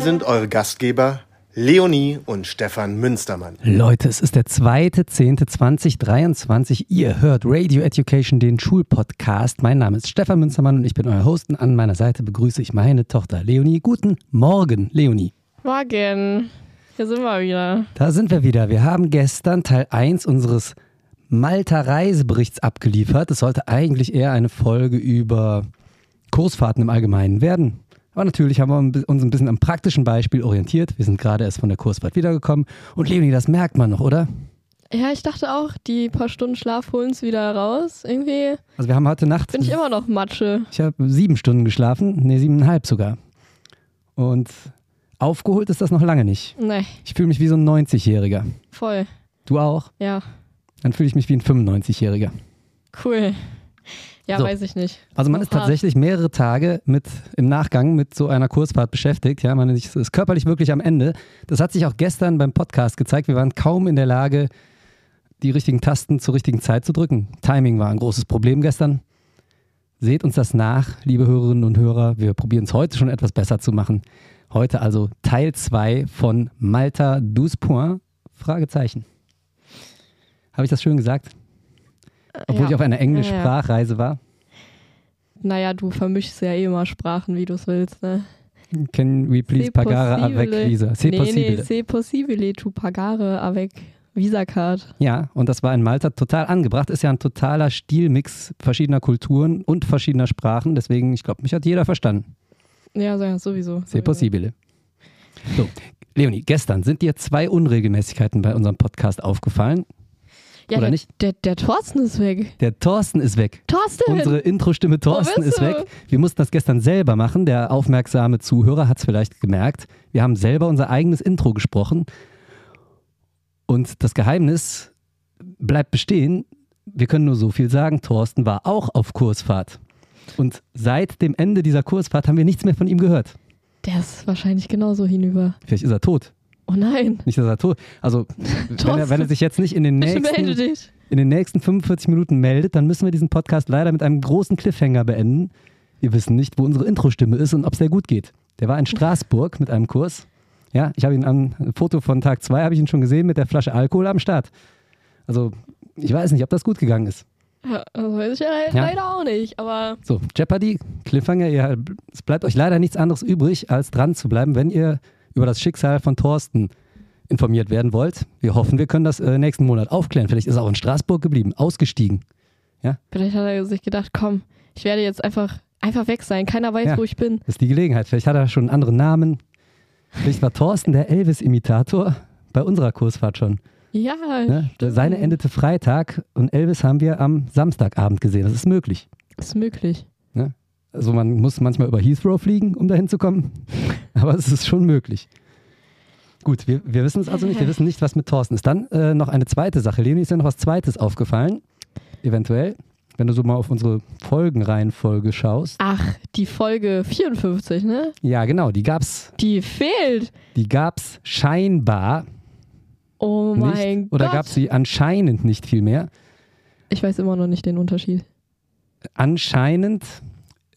sind eure Gastgeber Leonie und Stefan Münstermann. Leute, es ist der 2.10.2023. Ihr hört Radio Education, den Schulpodcast. Mein Name ist Stefan Münstermann und ich bin euer Host. Und an meiner Seite begrüße ich meine Tochter Leonie. Guten Morgen, Leonie. Morgen. Hier sind wir wieder. Da sind wir wieder. Wir haben gestern Teil 1 unseres Malta-Reiseberichts abgeliefert. Es sollte eigentlich eher eine Folge über Kursfahrten im Allgemeinen werden. Aber natürlich haben wir uns ein bisschen am praktischen Beispiel orientiert. Wir sind gerade erst von der Kursfahrt wiedergekommen. Und Leonie, das merkt man noch, oder? Ja, ich dachte auch, die paar Stunden Schlaf holen es wieder raus. Irgendwie. Also wir haben heute Nacht. Bin ich immer noch Matsche. Ich habe sieben Stunden geschlafen. Nee, siebeneinhalb sogar. Und aufgeholt ist das noch lange nicht. Nee. Ich fühle mich wie so ein 90-Jähriger. Voll. Du auch? Ja. Dann fühle ich mich wie ein 95-Jähriger. Cool. Ja, So. weiß ich nicht. Also man ist hart. tatsächlich mehrere Tage mit im Nachgang mit so einer Kursfahrt beschäftigt. Ja, man ist ist körperlich wirklich am Ende. Das hat sich auch gestern beim Podcast gezeigt. Wir waren kaum in der Lage, die richtigen Tasten zur richtigen Zeit zu drücken. Timing war ein großes Problem gestern. Seht uns das nach, liebe Hörerinnen und Hörer. Wir probieren es heute schon etwas besser zu machen. Heute also Teil 2 von Malta 12 Points? Fragezeichen. Habe ich das schön gesagt? Obwohl ja. ich auf einer englisch Ja, war. Naja, du vermischst ja eh immer Sprachen, wie du es willst, ne? Can we please pagare avec. Visa? C'est nee, possible. nee, c'est possible, tu pagare avec Visa-Card. Ja, und das war in Malta total angebracht. Ist ja ein totaler Stilmix verschiedener Kulturen und verschiedener Sprachen. Deswegen, ich glaube, mich hat jeder verstanden. Ja, so- ja sowieso. C'est possible. So, Leonie, gestern sind dir zwei Unregelmäßigkeiten bei unserem Podcast aufgefallen. Ja, Oder der, nicht? Der, der Thorsten ist weg. Der Thorsten ist weg. Thorsten! Unsere Intro-Stimme Thorsten ist weg. Wir mussten das gestern selber machen. Der aufmerksame Zuhörer hat es vielleicht gemerkt. Wir haben selber unser eigenes Intro gesprochen. Und das Geheimnis bleibt bestehen. Wir können nur so viel sagen. Thorsten war auch auf Kursfahrt. Und seit dem Ende dieser Kursfahrt haben wir nichts mehr von ihm gehört. Der ist wahrscheinlich genauso hinüber. Vielleicht ist er tot. Oh nein. Nicht, dass er tot Also, wenn er, wenn er sich jetzt nicht in den, nächsten, in den nächsten 45 Minuten meldet, dann müssen wir diesen Podcast leider mit einem großen Cliffhanger beenden. Wir wissen nicht, wo unsere Intro-Stimme ist und ob es sehr gut geht. Der war in Straßburg mit einem Kurs. Ja, ich habe ihn am Foto von Tag 2 habe ich ihn schon gesehen mit der Flasche Alkohol am Start. Also, ich weiß nicht, ob das gut gegangen ist. Ja, das weiß ich ja, Ja. leider auch nicht, aber So, Jeopardy, Cliffhanger, ihr, es bleibt euch leider nichts anderes übrig, als dran zu bleiben, wenn ihr über das Schicksal von Thorsten informiert werden wollt. Wir hoffen, wir können das äh, nächsten Monat aufklären. Vielleicht ist er auch in Straßburg geblieben, ausgestiegen. vielleicht hat er sich gedacht, komm, ich werde jetzt einfach, einfach weg sein. Keiner weiß, Ja. wo ich bin. Das ist die Gelegenheit. Vielleicht hat er schon einen anderen Namen. Vielleicht war Thorsten der Elvis-Imitator bei unserer Kursfahrt schon. Ja, Ne? Seine endete Freitag und Elvis haben wir am Samstagabend gesehen. Das ist möglich. Ist möglich. Also man muss manchmal über Heathrow fliegen, um dahin zu kommen. Aber es ist schon möglich. Gut, wir, wir wissen es also nicht. Wir wissen nicht, was mit Thorsten ist. Dann äh, noch eine zweite Sache. Leonie ist ja noch was Zweites aufgefallen. Eventuell. Wenn du so mal auf unsere Folgenreihenfolge schaust. Ach, die Folge 54, ne? Ja, genau. Die gab's, Die fehlt. die gab's scheinbar Oh nicht. mein Oder Gott. gab's sie anscheinend nicht viel mehr. Ich weiß immer noch nicht den Unterschied. Anscheinend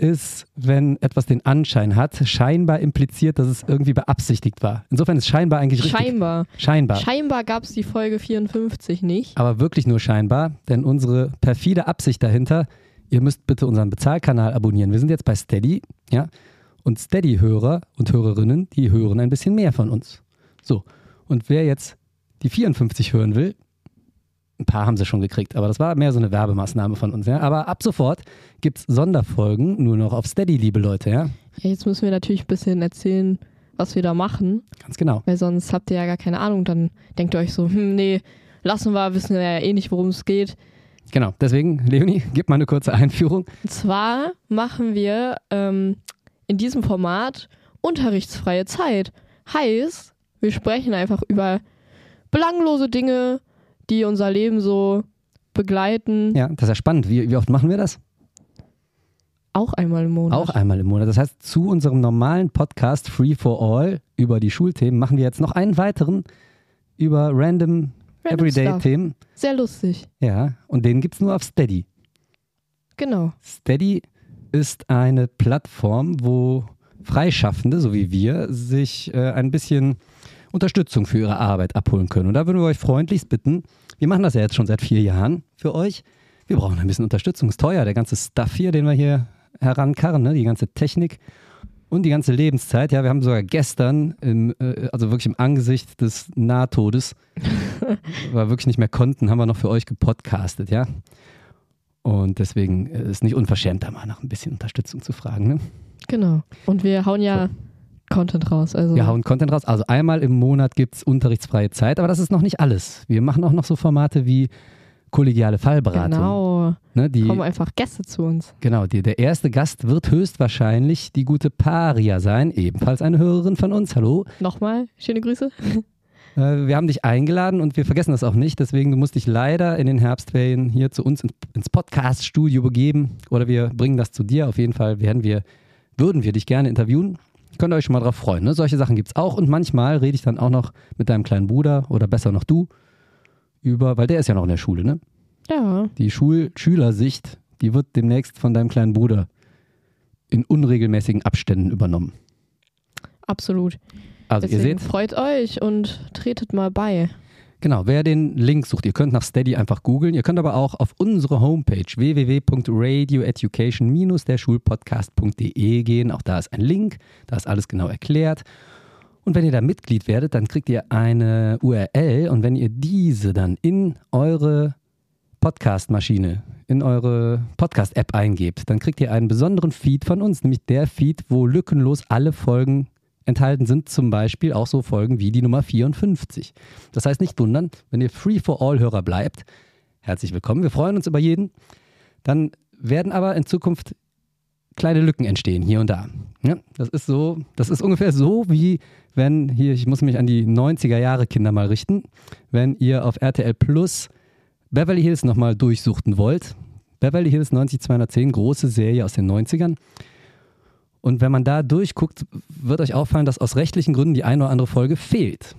ist, wenn etwas den Anschein hat, scheinbar impliziert, dass es irgendwie beabsichtigt war. Insofern ist scheinbar eigentlich richtig. Scheinbar. Scheinbar. Scheinbar gab es die Folge 54 nicht. aber wirklich nur scheinbar, denn unsere perfide Absicht dahinter, ihr müsst bitte unseren Bezahlkanal abonnieren. Wir sind jetzt bei Steady, ja, und Steady-Hörer und Hörerinnen, die hören ein bisschen mehr von uns. So, und wer jetzt die 54 hören will, ein paar haben sie schon gekriegt, aber das war mehr so eine Werbemaßnahme von uns, ja. Aber ab sofort gibt es Sonderfolgen nur noch auf Steady, liebe Leute, ja. Ja, jetzt müssen wir natürlich ein bisschen erzählen, was wir da machen, Ganz genau. weil sonst habt ihr ja gar keine Ahnung. Dann denkt ihr euch so, hm, nee, lassen wir, wissen wir ja eh nicht, worum es geht. Genau. Deswegen, Leonie, gib mal eine kurze Einführung. Und zwar machen wir ähm, in diesem Format unterrichtsfreie Zeit. Heißt, wir sprechen einfach über belanglose Dinge, die unser Leben so begleiten. Ja, das ist ja spannend. Wie, wie oft machen wir das? Auch einmal im Monat. Auch einmal im Monat. Das heißt, zu unserem normalen Podcast Free for All über die Schulthemen machen wir jetzt noch einen weiteren über random, Random. Everyday-Themen. Sehr lustig. Ja, und den gibt es nur auf Steady. Genau. Steady ist eine Plattform, wo Freischaffende, so wie wir, sich äh, ein bisschen Unterstützung für ihre Arbeit abholen können. Und da würden wir euch freundlichst bitten, wir machen das ja jetzt schon seit vier Jahren für euch. Wir brauchen ein bisschen Unterstützung. Ist teuer, der ganze Stuff hier, den wir hier herankarren, ne? die ganze Technik und die ganze Lebenszeit. Ja, wir haben sogar gestern, im, äh, also wirklich im Angesicht des Nahtodes, weil wir wirklich nicht mehr konnten, haben wir noch für euch gepodcastet, ja. Und deswegen ist es nicht unverschämt, da mal nach ein bisschen Unterstützung zu fragen. Ne? Genau. Und wir hauen ja Content raus. Also Wir hauen Content raus. Also einmal im Monat gibt es unterrichtsfreie Zeit, aber das ist noch nicht alles. Wir machen auch noch so Formate wie kollegiale Fallberatung. genau. Ne, die, Kommen einfach Gäste zu uns. genau, die, der erste Gast wird höchstwahrscheinlich die gute Paria sein, ebenfalls eine Hörerin von uns. Hallo. Nochmal, schöne Grüße. Äh, wir haben dich eingeladen und wir vergessen das auch nicht. Deswegen, du musst dich leider in den Herbstferien hier zu uns in, ins Podcast-Studio begeben oder wir bringen das zu dir. Auf jeden Fall werden wir, würden wir dich gerne interviewen. Könnt ihr euch schon mal drauf freuen. Ne? Solche Sachen gibt es auch und manchmal rede ich dann auch noch mit deinem kleinen Bruder oder besser noch du über, weil der ist ja noch in der Schule, ne? Ja, Die Schul-Schülersicht, die wird demnächst von deinem kleinen Bruder in unregelmäßigen Abständen übernommen. absolut. Also ihr Deswegen seht, freut euch und tretet mal bei. Genau, wer den Link sucht, ihr könnt nach Steady einfach googeln. Ihr könnt aber auch auf unsere Homepage www.radioeducation-derschulpodcast.de gehen. Auch da ist ein Link, da ist alles genau erklärt. Und wenn ihr da Mitglied werdet, dann kriegt ihr eine URL und wenn ihr diese dann in eure Podcast-Maschine, in eure Podcast-App eingebt, dann kriegt ihr einen besonderen Feed von uns, nämlich der Feed, wo lückenlos alle Folgen enthalten sind, zum Beispiel auch so Folgen wie die Nummer 54. Das heißt, nicht wundern, wenn ihr Free-for-All-Hörer bleibt. Herzlich willkommen, wir freuen uns über jeden. Dann werden aber in Zukunft kleine Lücken entstehen, hier und da. Ja, das ist so, das ist ungefähr so wie wenn hier, ich muss mich an die 90er Jahre Kinder mal richten, wenn ihr auf RTL Plus Beverly Hills nochmal durchsuchten wollt. Beverly Hills 90210, große Serie aus den 90ern. Und wenn man da durchguckt, wird euch auffallen, dass aus rechtlichen Gründen die eine oder andere Folge fehlt.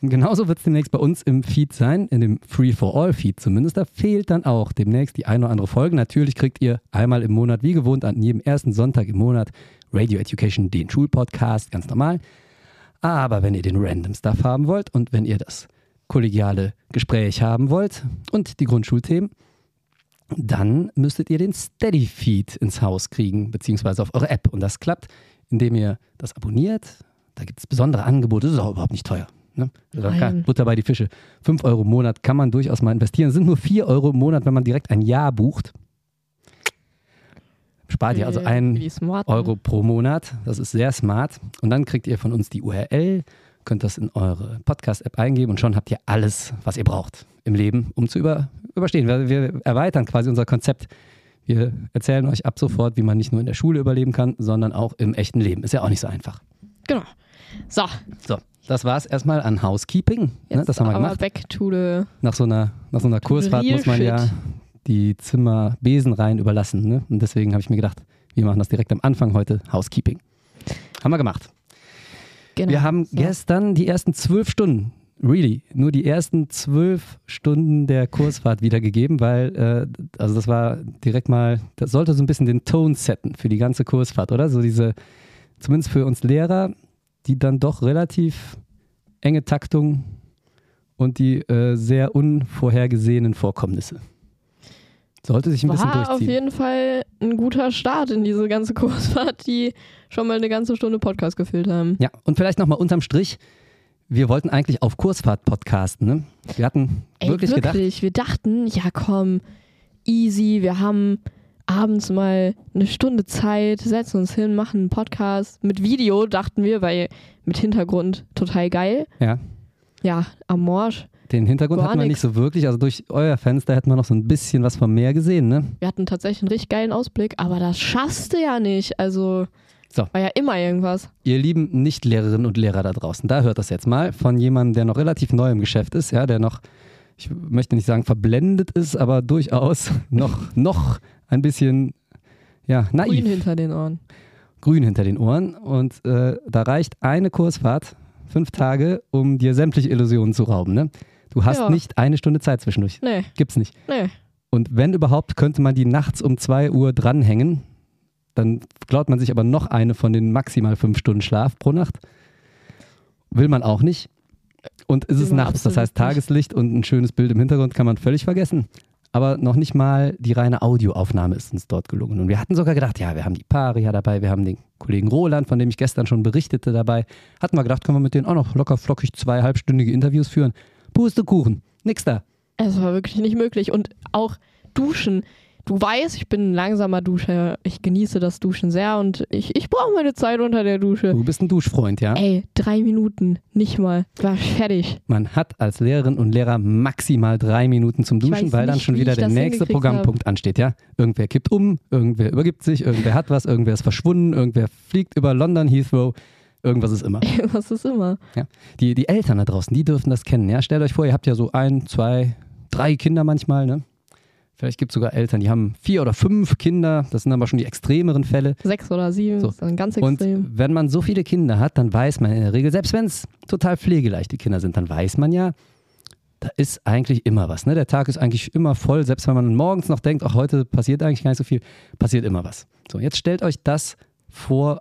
Und genauso wird es demnächst bei uns im Feed sein, in dem Free-for-All-Feed zumindest. Da fehlt dann auch demnächst die eine oder andere Folge. Natürlich kriegt ihr einmal im Monat, wie gewohnt, an jedem ersten Sonntag im Monat Radio Education, den Schulpodcast, ganz normal. Aber wenn ihr den Random Stuff haben wollt und wenn ihr das kollegiale Gespräch haben wollt und die Grundschulthemen, dann müsstet ihr den Steady Feed ins Haus kriegen, beziehungsweise auf eure App. Und das klappt, indem ihr das abonniert. Da gibt es besondere Angebote. Das ist auch überhaupt nicht teuer. Ne? Also Butter bei die Fische. 5 Euro im Monat kann man durchaus mal investieren. Es sind nur 4 Euro im Monat, wenn man direkt ein Jahr bucht. Spart ihr also Für ein die Smarten. Euro pro Monat. Das ist sehr smart. Und dann kriegt ihr von uns die URL, könnt das in eure Podcast-App eingeben und schon habt ihr alles, was ihr braucht im Leben, um zu über, überstehen. Wir, wir erweitern quasi unser Konzept. Wir erzählen euch ab sofort, wie man nicht nur in der Schule überleben kann, sondern auch im echten Leben. Ist ja auch nicht so einfach. Genau. So, So, das war es erstmal an Housekeeping. Ne, jetzt das haben wir gemacht. back to the Nach so einer, nach so einer Kursfahrt muss man ja shit. die Zimmer besenrein überlassen. Ne? Und deswegen habe ich mir gedacht, wir machen das direkt am Anfang heute, Housekeeping. Haben wir gemacht. Genau. Wir haben so. gestern die ersten zwölf Stunden, really, nur die ersten zwölf Stunden der Kursfahrt wiedergegeben, weil, äh, also das war direkt mal, das sollte so ein bisschen den Ton setten für die ganze Kursfahrt, oder? So diese, zumindest für uns Lehrer, die dann doch relativ enge Taktung und die äh, sehr unvorhergesehenen Vorkommnisse. Sollte sich ein bisschen War auf durchziehen. jeden Fall ein guter Start in diese ganze Kursfahrt, die schon mal eine ganze Stunde Podcast gefüllt haben. Ja, und vielleicht nochmal unterm Strich. Wir wollten eigentlich auf Kursfahrt podcasten. Ne? Wir hatten Ey, wirklich, gedacht, Wir dachten, ja komm, easy, wir haben abends mal eine Stunde Zeit, setzen uns hin, machen einen Podcast mit Video, dachten wir, weil mit Hintergrund total geil. ja, Ja, am Morsch. Den Hintergrund Gar hatten wir nicht nix. so wirklich. Also durch euer Fenster hätten wir noch so ein bisschen was vom Meer gesehen. Ne? Wir hatten tatsächlich einen richtig geilen Ausblick, aber das schaffst du ja nicht. Also So. war ja immer irgendwas. Ihr lieben Nicht-Lehrerinnen und Lehrer da draußen, da hört das jetzt mal von jemandem, der noch relativ neu im Geschäft ist, ja, der noch, ich möchte nicht sagen verblendet ist, aber durchaus noch, noch ein bisschen ja, naiv. Grün hinter den Ohren. grün hinter den Ohren und äh, da reicht eine Kursfahrt, fünf Tage, um dir sämtliche Illusionen zu rauben. Ne? Du hast Ja. nicht eine Stunde Zeit zwischendurch. Nee, Gibt's nicht. nee. Und wenn überhaupt, könnte man die nachts um 2 Uhr dranhängen. Dann klaut man sich aber noch eine von den maximal fünf Stunden Schlaf pro Nacht. Will man auch nicht. Und es ist Will man nachts, das heißt. Tageslicht und ein schönes Bild im Hintergrund kann man völlig vergessen. Aber noch nicht mal die reine Audioaufnahme ist uns dort gelungen. Und wir hatten sogar gedacht, ja, wir haben die Paria dabei, wir haben den Kollegen Roland, von dem ich gestern schon berichtete, dabei. Hatten wir gedacht, können wir mit denen auch noch locker flockig zwei halbstündige Interviews führen. Pustekuchen, nix da. Es war wirklich nicht möglich. Und auch Duschen. Du weißt, ich bin ein langsamer Duscher. Ich genieße das Duschen sehr und ich, ich brauche meine Zeit unter der Dusche. Du bist ein Duschfreund, ja? Ey, drei Minuten, nicht mal. War fertig. Man hat als Lehrerin und Lehrer maximal drei Minuten zum Duschen, weil dann nicht, schon wie wieder der nächste Programmpunkt ansteht, ja? Irgendwer kippt um, irgendwer übergibt sich, irgendwer hat was, irgendwer ist verschwunden, irgendwer fliegt über London Heathrow, irgendwas ist immer. Was ist immer? Die, die Eltern da draußen, die dürfen das kennen, ja? Stellt euch vor, ihr habt ja so ein, zwei, drei Kinder manchmal, ne? Vielleicht gibt es sogar Eltern, die haben vier oder fünf Kinder, das sind aber schon die extremeren Fälle. Sechs oder sieben, So. ist dann ganz Und extrem. wenn man so viele Kinder hat, dann weiß man in der Regel, selbst wenn es total pflegeleichte Kinder sind, dann weiß man ja, da ist eigentlich immer was. Ne? Der Tag ist eigentlich immer voll, selbst wenn man morgens noch denkt, ach, heute passiert eigentlich gar nicht so viel, passiert immer was. So, jetzt stellt euch das vor,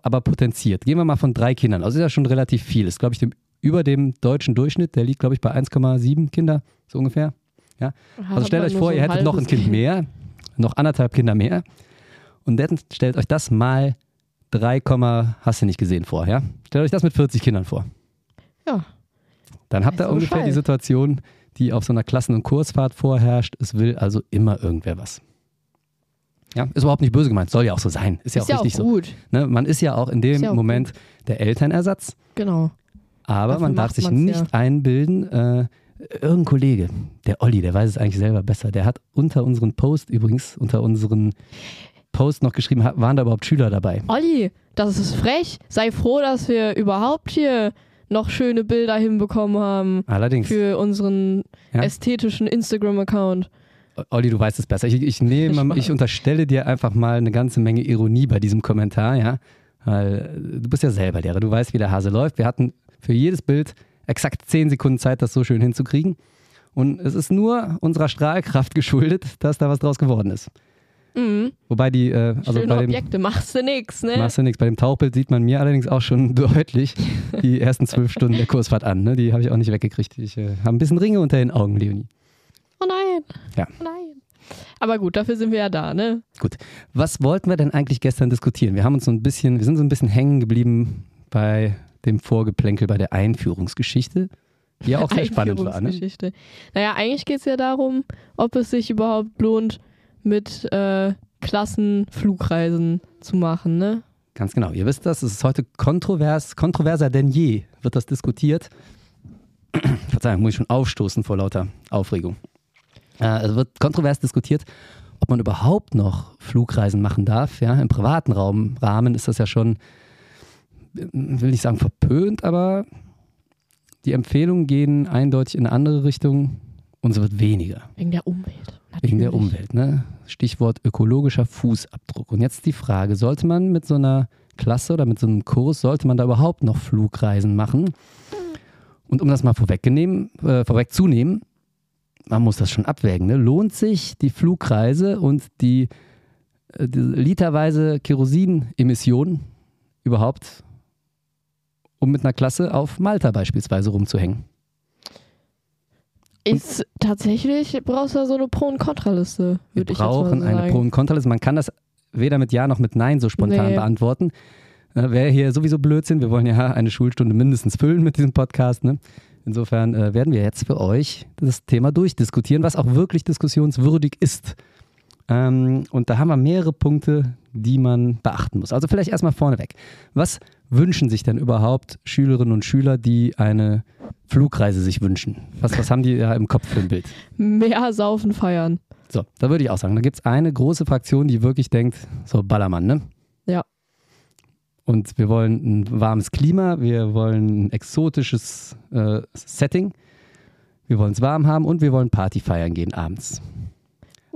aber potenziert. Gehen wir mal von drei Kindern aus. Das ist ja schon relativ viel. Ist, glaube ich, dem, über dem deutschen Durchschnitt. Der liegt, glaube ich, bei 1,7 Kinder, so ungefähr. Also stellt euch vor, ihr hättet noch ein Kind mehr, noch anderthalb Kinder mehr. Und dann stellt euch das mal 3, hast du nicht gesehen vor, ja? Stellt euch das mit 40 Kindern vor. Ja. Dann habt ihr ungefähr die Bescheid. Situation, die auf so einer Klassen- und Kursfahrt vorherrscht. Es will also immer irgendwer was. Ja, ist überhaupt nicht böse gemeint, soll ja auch so sein. Ist ja Ist auch ja richtig auch so. gut. Ne? Man ist ja auch in dem ja auch Moment der Elternersatz, Genau. aber Dafür man darf sich nicht ja. einbilden, äh, irgendein Kollege, der Olli, der weiß es eigentlich selber besser, der hat unter unseren Post übrigens, unter unseren Post noch geschrieben, waren da überhaupt Schüler dabei? Olli, das ist frech. Sei froh, dass wir überhaupt hier noch schöne Bilder hinbekommen haben Allerdings. für unseren Ja. ästhetischen Instagram-Account. Olli, du weißt es besser. Ich, ich nehme, Ich unterstelle dir einfach mal eine ganze Menge Ironie bei diesem Kommentar, ja. Weil äh, du bist ja selber Lehrer, du weißt, wie der Hase läuft. Wir hatten für jedes Bild exakt zehn Sekunden Zeit, das so schön hinzukriegen. Und es ist nur unserer Strahlkraft geschuldet, dass da was draus geworden ist. Mhm. Wobei die, äh, also Schöne bei dem, Objekte, machst du nix, ne? machst du nichts. Bei dem Tauchbild sieht man mir allerdings auch schon deutlich die ersten zwölf Stunden der Kursfahrt an. Ne? Die habe ich auch nicht weggekriegt. Ich äh, habe ein bisschen Ringe unter den Augen, Leonie. Oh nein. Ja. Oh nein. Aber gut, dafür sind wir ja da, ne? Gut. Was wollten wir denn eigentlich gestern diskutieren? Wir haben uns so ein bisschen, wir sind so ein bisschen hängen geblieben bei dem Vorgeplänkel bei der Einführungsgeschichte, die ja auch sehr spannend war. Ne? Naja, eigentlich geht es ja darum, ob es sich überhaupt lohnt, mit äh, Klassenflugreisen zu machen, ne? Ganz genau. Ihr wisst das, es ist heute kontrovers, kontroverser denn je, wird das diskutiert. Verzeihung, muss ich schon aufstoßen vor lauter Aufregung. Äh, es wird kontrovers diskutiert, ob man überhaupt noch Flugreisen machen darf. Ja, Im privaten Raum, Rahmen ist das ja schon, äh, will nicht sagen verpönt, aber die Empfehlungen gehen eindeutig in eine andere Richtung und es wird weniger. Wegen der Umwelt. Wegen der Natürlich. Umwelt, ne? Stichwort ökologischer Fußabdruck. Und jetzt die Frage, sollte man mit so einer Klasse oder mit so einem Kurs, sollte man da überhaupt noch Flugreisen machen? Und um das mal vorwegzunehmen, äh, vorwegzunehmen, man muss das schon abwägen. Ne? Lohnt sich die Flugreise und die, äh, die literweise Kerosinemission überhaupt, um mit einer Klasse auf Malta beispielsweise rumzuhängen? Ist tatsächlich, brauchst du da so eine Pro- und Kontraliste, Wir würde ich jetzt mal brauchen sagen. eine Pro- und Kontraliste. Man kann das weder mit Ja noch mit Nein so spontan Nee. beantworten. Wäre hier sowieso Blödsinn. Wir wollen ja eine Schulstunde mindestens füllen mit diesem Podcast. Ne? Insofern äh, werden wir jetzt für euch das Thema durchdiskutieren, was auch wirklich diskussionswürdig ist. Ähm, und da haben wir mehrere Punkte, die man beachten muss. Also vielleicht erstmal vorneweg. Was wünschen sich denn überhaupt Schülerinnen und Schüler, die eine Flugreise sich wünschen? Was, was haben die da im Kopf für ein Bild? Mehr saufen, feiern. So, da würde ich auch sagen, da gibt es eine große Fraktion, die wirklich denkt, so Ballermann, ne? Ja. Und wir wollen ein warmes Klima, wir wollen ein exotisches äh, Setting, wir wollen es warm haben und wir wollen Party feiern gehen abends.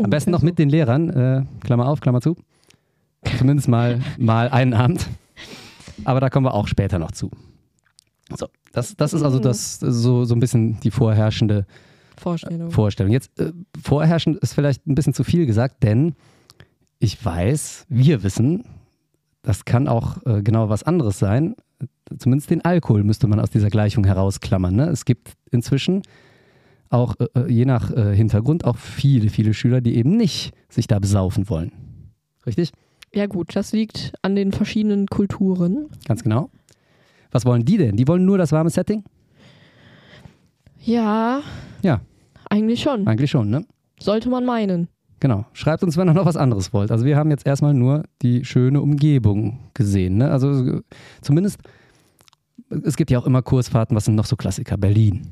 Am besten noch mit den Lehrern, äh, Klammer auf, Klammer zu. Zumindest mal, mal einen Abend. Aber da kommen wir auch später noch zu. So, das, das ist also das, so, so ein bisschen die vorherrschende Vorstellung. Vorstellung. Jetzt äh, vorherrschend ist vielleicht ein bisschen zu viel gesagt, denn ich weiß, wir wissen, das kann auch äh, genau was anderes sein. Zumindest den Alkohol müsste man aus dieser Gleichung herausklammern. Ne? Es gibt inzwischen auch äh, äh, je nach äh, Hintergrund auch viele, viele Schüler, die eben nicht sich da besaufen wollen. Richtig? Ja gut, das liegt an den verschiedenen Kulturen. Ganz genau. Was wollen die denn? Die wollen nur das warme Setting? Ja. Ja. Eigentlich schon. Eigentlich schon, ne? Sollte man meinen. Genau. Schreibt uns, wenn ihr noch was anderes wollt. Also wir haben jetzt erstmal nur die schöne Umgebung gesehen. Ne? Also zumindest, es gibt ja auch immer Kursfahrten, was sind noch so Klassiker? Berlin,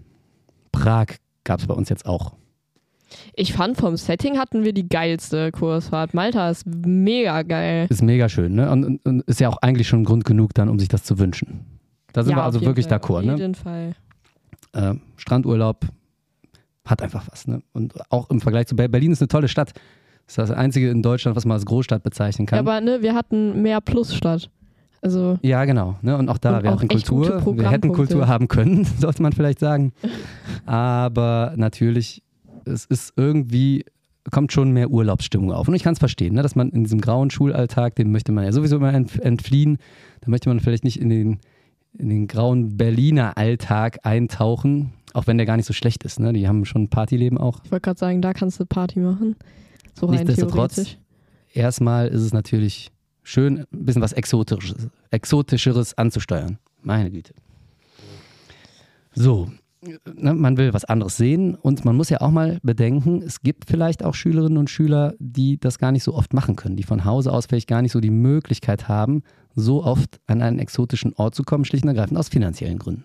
Prag gab es bei uns jetzt auch. Ich fand vom Setting hatten wir die geilste Kursfahrt. Malta ist mega geil. Ist mega schön, ne? Und, und, und ist ja auch eigentlich schon Grund genug dann, um sich das zu wünschen. Da sind ja, wir also wirklich d'accord, Auf ne? jeden Fall. Äh, Strandurlaub hat einfach was, ne? Und auch im Vergleich zu Ber- Berlin ist eine tolle Stadt. Ist das einzige in Deutschland, was man als Großstadt bezeichnen kann. Ja, aber ne, wir hatten mehr Plus statt. Also Ja, genau. Ne? Und auch da, Und wir auch hatten Kultur. Wir hätten. Kultur haben können, sollte man vielleicht sagen. Aber natürlich, es ist irgendwie, kommt schon mehr Urlaubsstimmung auf. Und ich kann es verstehen, ne? dass man in diesem grauen Schulalltag, dem möchte man ja sowieso immer entf- entfliehen. Da möchte man vielleicht nicht in den, in den grauen Berliner Alltag eintauchen, auch wenn der gar nicht so schlecht ist. Ne? Die haben schon ein Partyleben auch. ich wollte gerade sagen, da kannst du Party machen. So rein Nichtsdestotrotz, erstmal ist es natürlich schön, ein bisschen was Exotisches, Exotischeres anzusteuern. Meine Güte. So, ne, man will was anderes sehen und man muss ja auch mal bedenken, es gibt vielleicht auch Schülerinnen und Schüler, die das gar nicht so oft machen können, die von Hause aus vielleicht gar nicht so die Möglichkeit haben, so oft an einen exotischen Ort zu kommen, schlicht und ergreifend aus finanziellen Gründen.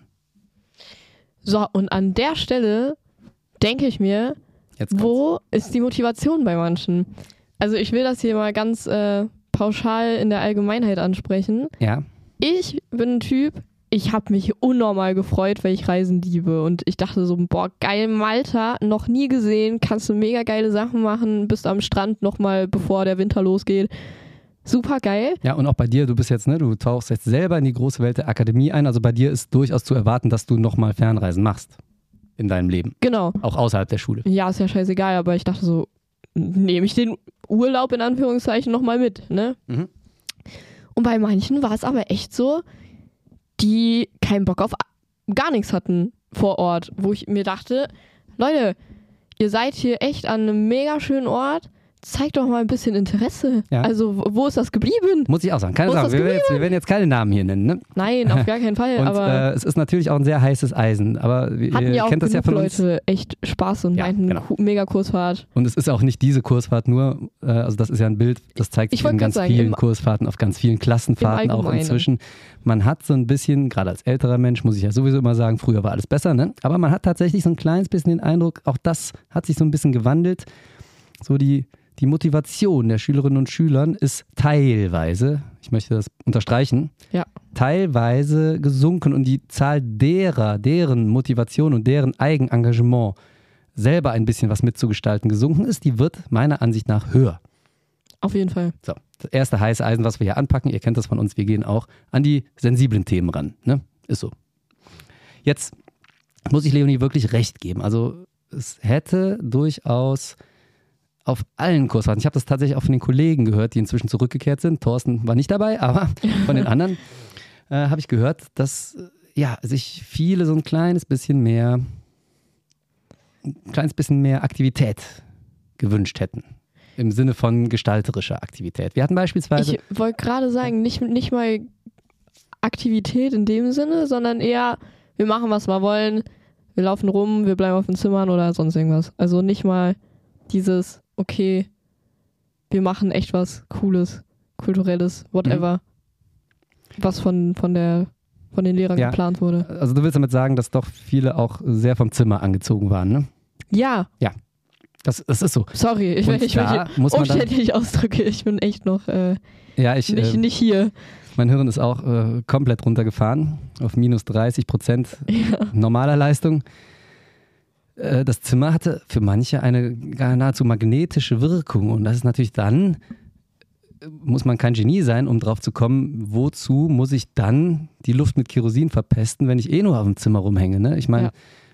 So, und an der Stelle denke ich mir, wo ist die Motivation bei manchen? Also ich will das hier mal ganz äh, pauschal in der Allgemeinheit ansprechen. Ja, Ich bin ein Typ, ich habe mich unnormal gefreut, weil ich Reisen liebe. Und ich dachte so, boah, geil, Malta, noch nie gesehen, kannst du mega geile Sachen machen, bist am Strand nochmal, bevor der Winter losgeht. Super geil. Ja, und auch bei dir, du bist jetzt, ne, du tauchst jetzt selber in die große Welt der Akademie ein. Also bei dir ist durchaus zu erwarten, dass du nochmal Fernreisen machst in deinem Leben. Genau. Auch außerhalb der Schule. Ja, ist ja scheißegal, aber ich dachte so, nehme ich den Urlaub in Anführungszeichen nochmal mit, ne? Mhm. Und bei manchen war es aber echt so, die keinen Bock auf gar nichts hatten vor Ort, wo ich mir dachte, Leute, ihr seid hier echt an einem mega schönen Ort, zeigt doch mal ein bisschen Interesse. Ja. Also, wo- ist das geblieben? Muss ich auch sagen. Keine Sorge, wir, werden jetzt, wir werden jetzt keine Namen hier nennen. Ne? Nein, auf gar keinen Fall, Und aber äh, es ist natürlich auch ein sehr heißes Eisen. Aber ihr hatten ja auch kennt das ja von uns. Leute echt Spaß und Ja, meinten, genau. mega Kursfahrt. Und es ist auch nicht diese Kursfahrt nur, äh, also das ist ja ein Bild, das zeigt Ich sich in ganz sagen, vielen Kursfahrten, auf ganz vielen Klassenfahrten auch inzwischen. Man hat so ein bisschen, gerade als älterer Mensch, muss ich ja sowieso immer sagen, früher war alles besser, ne? Aber man hat tatsächlich so ein kleines bisschen den Eindruck, auch das hat sich so ein bisschen gewandelt. So die, die Motivation der Schülerinnen und Schülern ist teilweise, ich möchte das unterstreichen, Ja. teilweise gesunken und die Zahl derer, deren Motivation und deren Eigenengagement selber ein bisschen was mitzugestalten gesunken ist, die wird meiner Ansicht nach höher. Auf jeden Fall. So, das erste heiße Eisen, was wir hier anpacken, ihr kennt das von uns, wir gehen auch an die sensiblen Themen ran. Ne? Ist so. Jetzt muss ich Leonie wirklich recht geben. Also es hätte durchaus auf allen Kursfahrten, ich habe das tatsächlich auch von den Kollegen gehört, die inzwischen zurückgekehrt sind. Thorsten war nicht dabei, aber von den anderen äh, habe ich gehört, dass äh, ja, sich viele so ein kleines bisschen mehr, ein kleines bisschen mehr Aktivität gewünscht hätten. Im Sinne von gestalterischer Aktivität. Wir hatten beispielsweise. Ich wollte gerade sagen, nicht, nicht mal Aktivität in dem Sinne, sondern eher, wir machen, was wir wollen, wir laufen rum, wir bleiben auf den Zimmern oder sonst irgendwas. Also nicht mal dieses, okay, wir machen echt was Cooles, Kulturelles, whatever, was von, von, der, von den Lehrern Ja. geplant wurde. also du willst damit sagen, dass doch viele auch sehr vom Zimmer angezogen waren, ne? Ja, Das, das ist so. sorry, ich, ich da welche umständlich ausdrücke, ich bin echt noch äh, Ja, ich, nicht, äh, nicht hier. mein Hirn ist auch äh, komplett runtergefahren auf minus 30 Prozent normaler Leistung. Äh, das Zimmer hatte für manche eine gar nahezu magnetische Wirkung und das ist natürlich dann, muss man kein Genie sein, um drauf zu kommen, wozu muss ich dann die Luft mit Kerosin verpesten, wenn ich eh nur auf dem Zimmer rumhänge. Ne? Ich meine, Ja.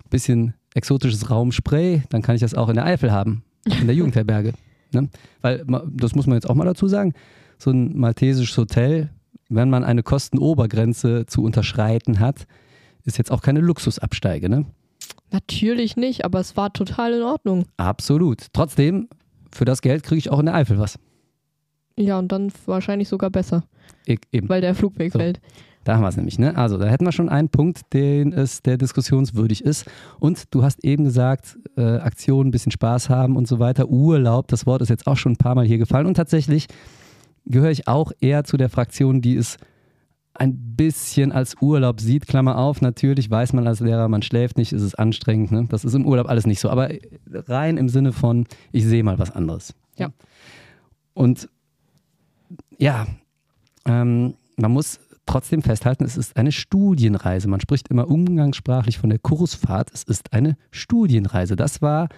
bisschen exotisches Raumspray, dann kann ich das auch in der Eifel haben, in der Jugendherberge. Ne? Weil, das muss man jetzt auch mal dazu sagen, so ein maltesisches Hotel wenn man eine Kostenobergrenze zu unterschreiten hat, ist jetzt auch keine Luxusabsteige, ne? Natürlich nicht, aber es war total in Ordnung. Absolut. Trotzdem, für das Geld kriege ich auch in der Eifel was. Ja, und dann wahrscheinlich sogar besser, E eben. weil der Flug wegfällt. Da haben wir es nämlich, ne? Also, da hätten wir schon einen Punkt, den es, der diskussionswürdig ist. Und du hast eben gesagt, äh, Aktion, ein bisschen Spaß haben und so weiter. Urlaub, das Wort ist jetzt auch schon ein paar Mal hier gefallen. Und tatsächlich gehöre ich auch eher zu der Fraktion, die es ein bisschen als Urlaub sieht. Klammer auf, natürlich weiß man als Lehrer, man schläft nicht, ist es anstrengend. Ne? Das ist im Urlaub alles nicht so. Aber rein im Sinne von, ich sehe mal was anderes. Ja. Und ja, ähm, man muss trotzdem festhalten, es ist eine Studienreise. Man spricht immer umgangssprachlich von der Kursfahrt. Es ist eine Studienreise. Das war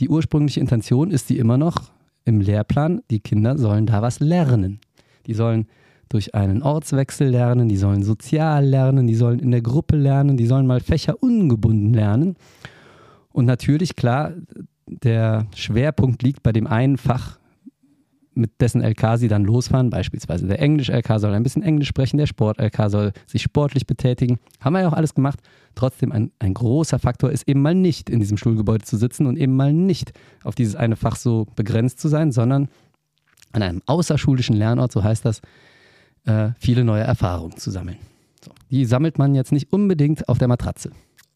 die ursprüngliche Intention, ist die immer noch im Lehrplan. Die Kinder sollen da was lernen. Die sollen durch einen Ortswechsel lernen, die sollen sozial lernen, die sollen in der Gruppe lernen, die sollen mal Fächer ungebunden lernen. Und natürlich, klar, der Schwerpunkt liegt bei dem einen Fach, mit dessen LK sie dann losfahren. Beispielsweise der Englisch-LK soll ein bisschen Englisch sprechen, der Sport-LK soll sich sportlich betätigen. Haben wir ja auch alles gemacht. Trotzdem ein, ein großer Faktor ist eben mal nicht in diesem Schulgebäude zu sitzen und eben mal nicht auf dieses eine Fach so begrenzt zu sein, sondern an einem außerschulischen Lernort, so heißt das, äh, viele neue Erfahrungen zu sammeln. So. Die sammelt man jetzt nicht unbedingt auf der Matratze.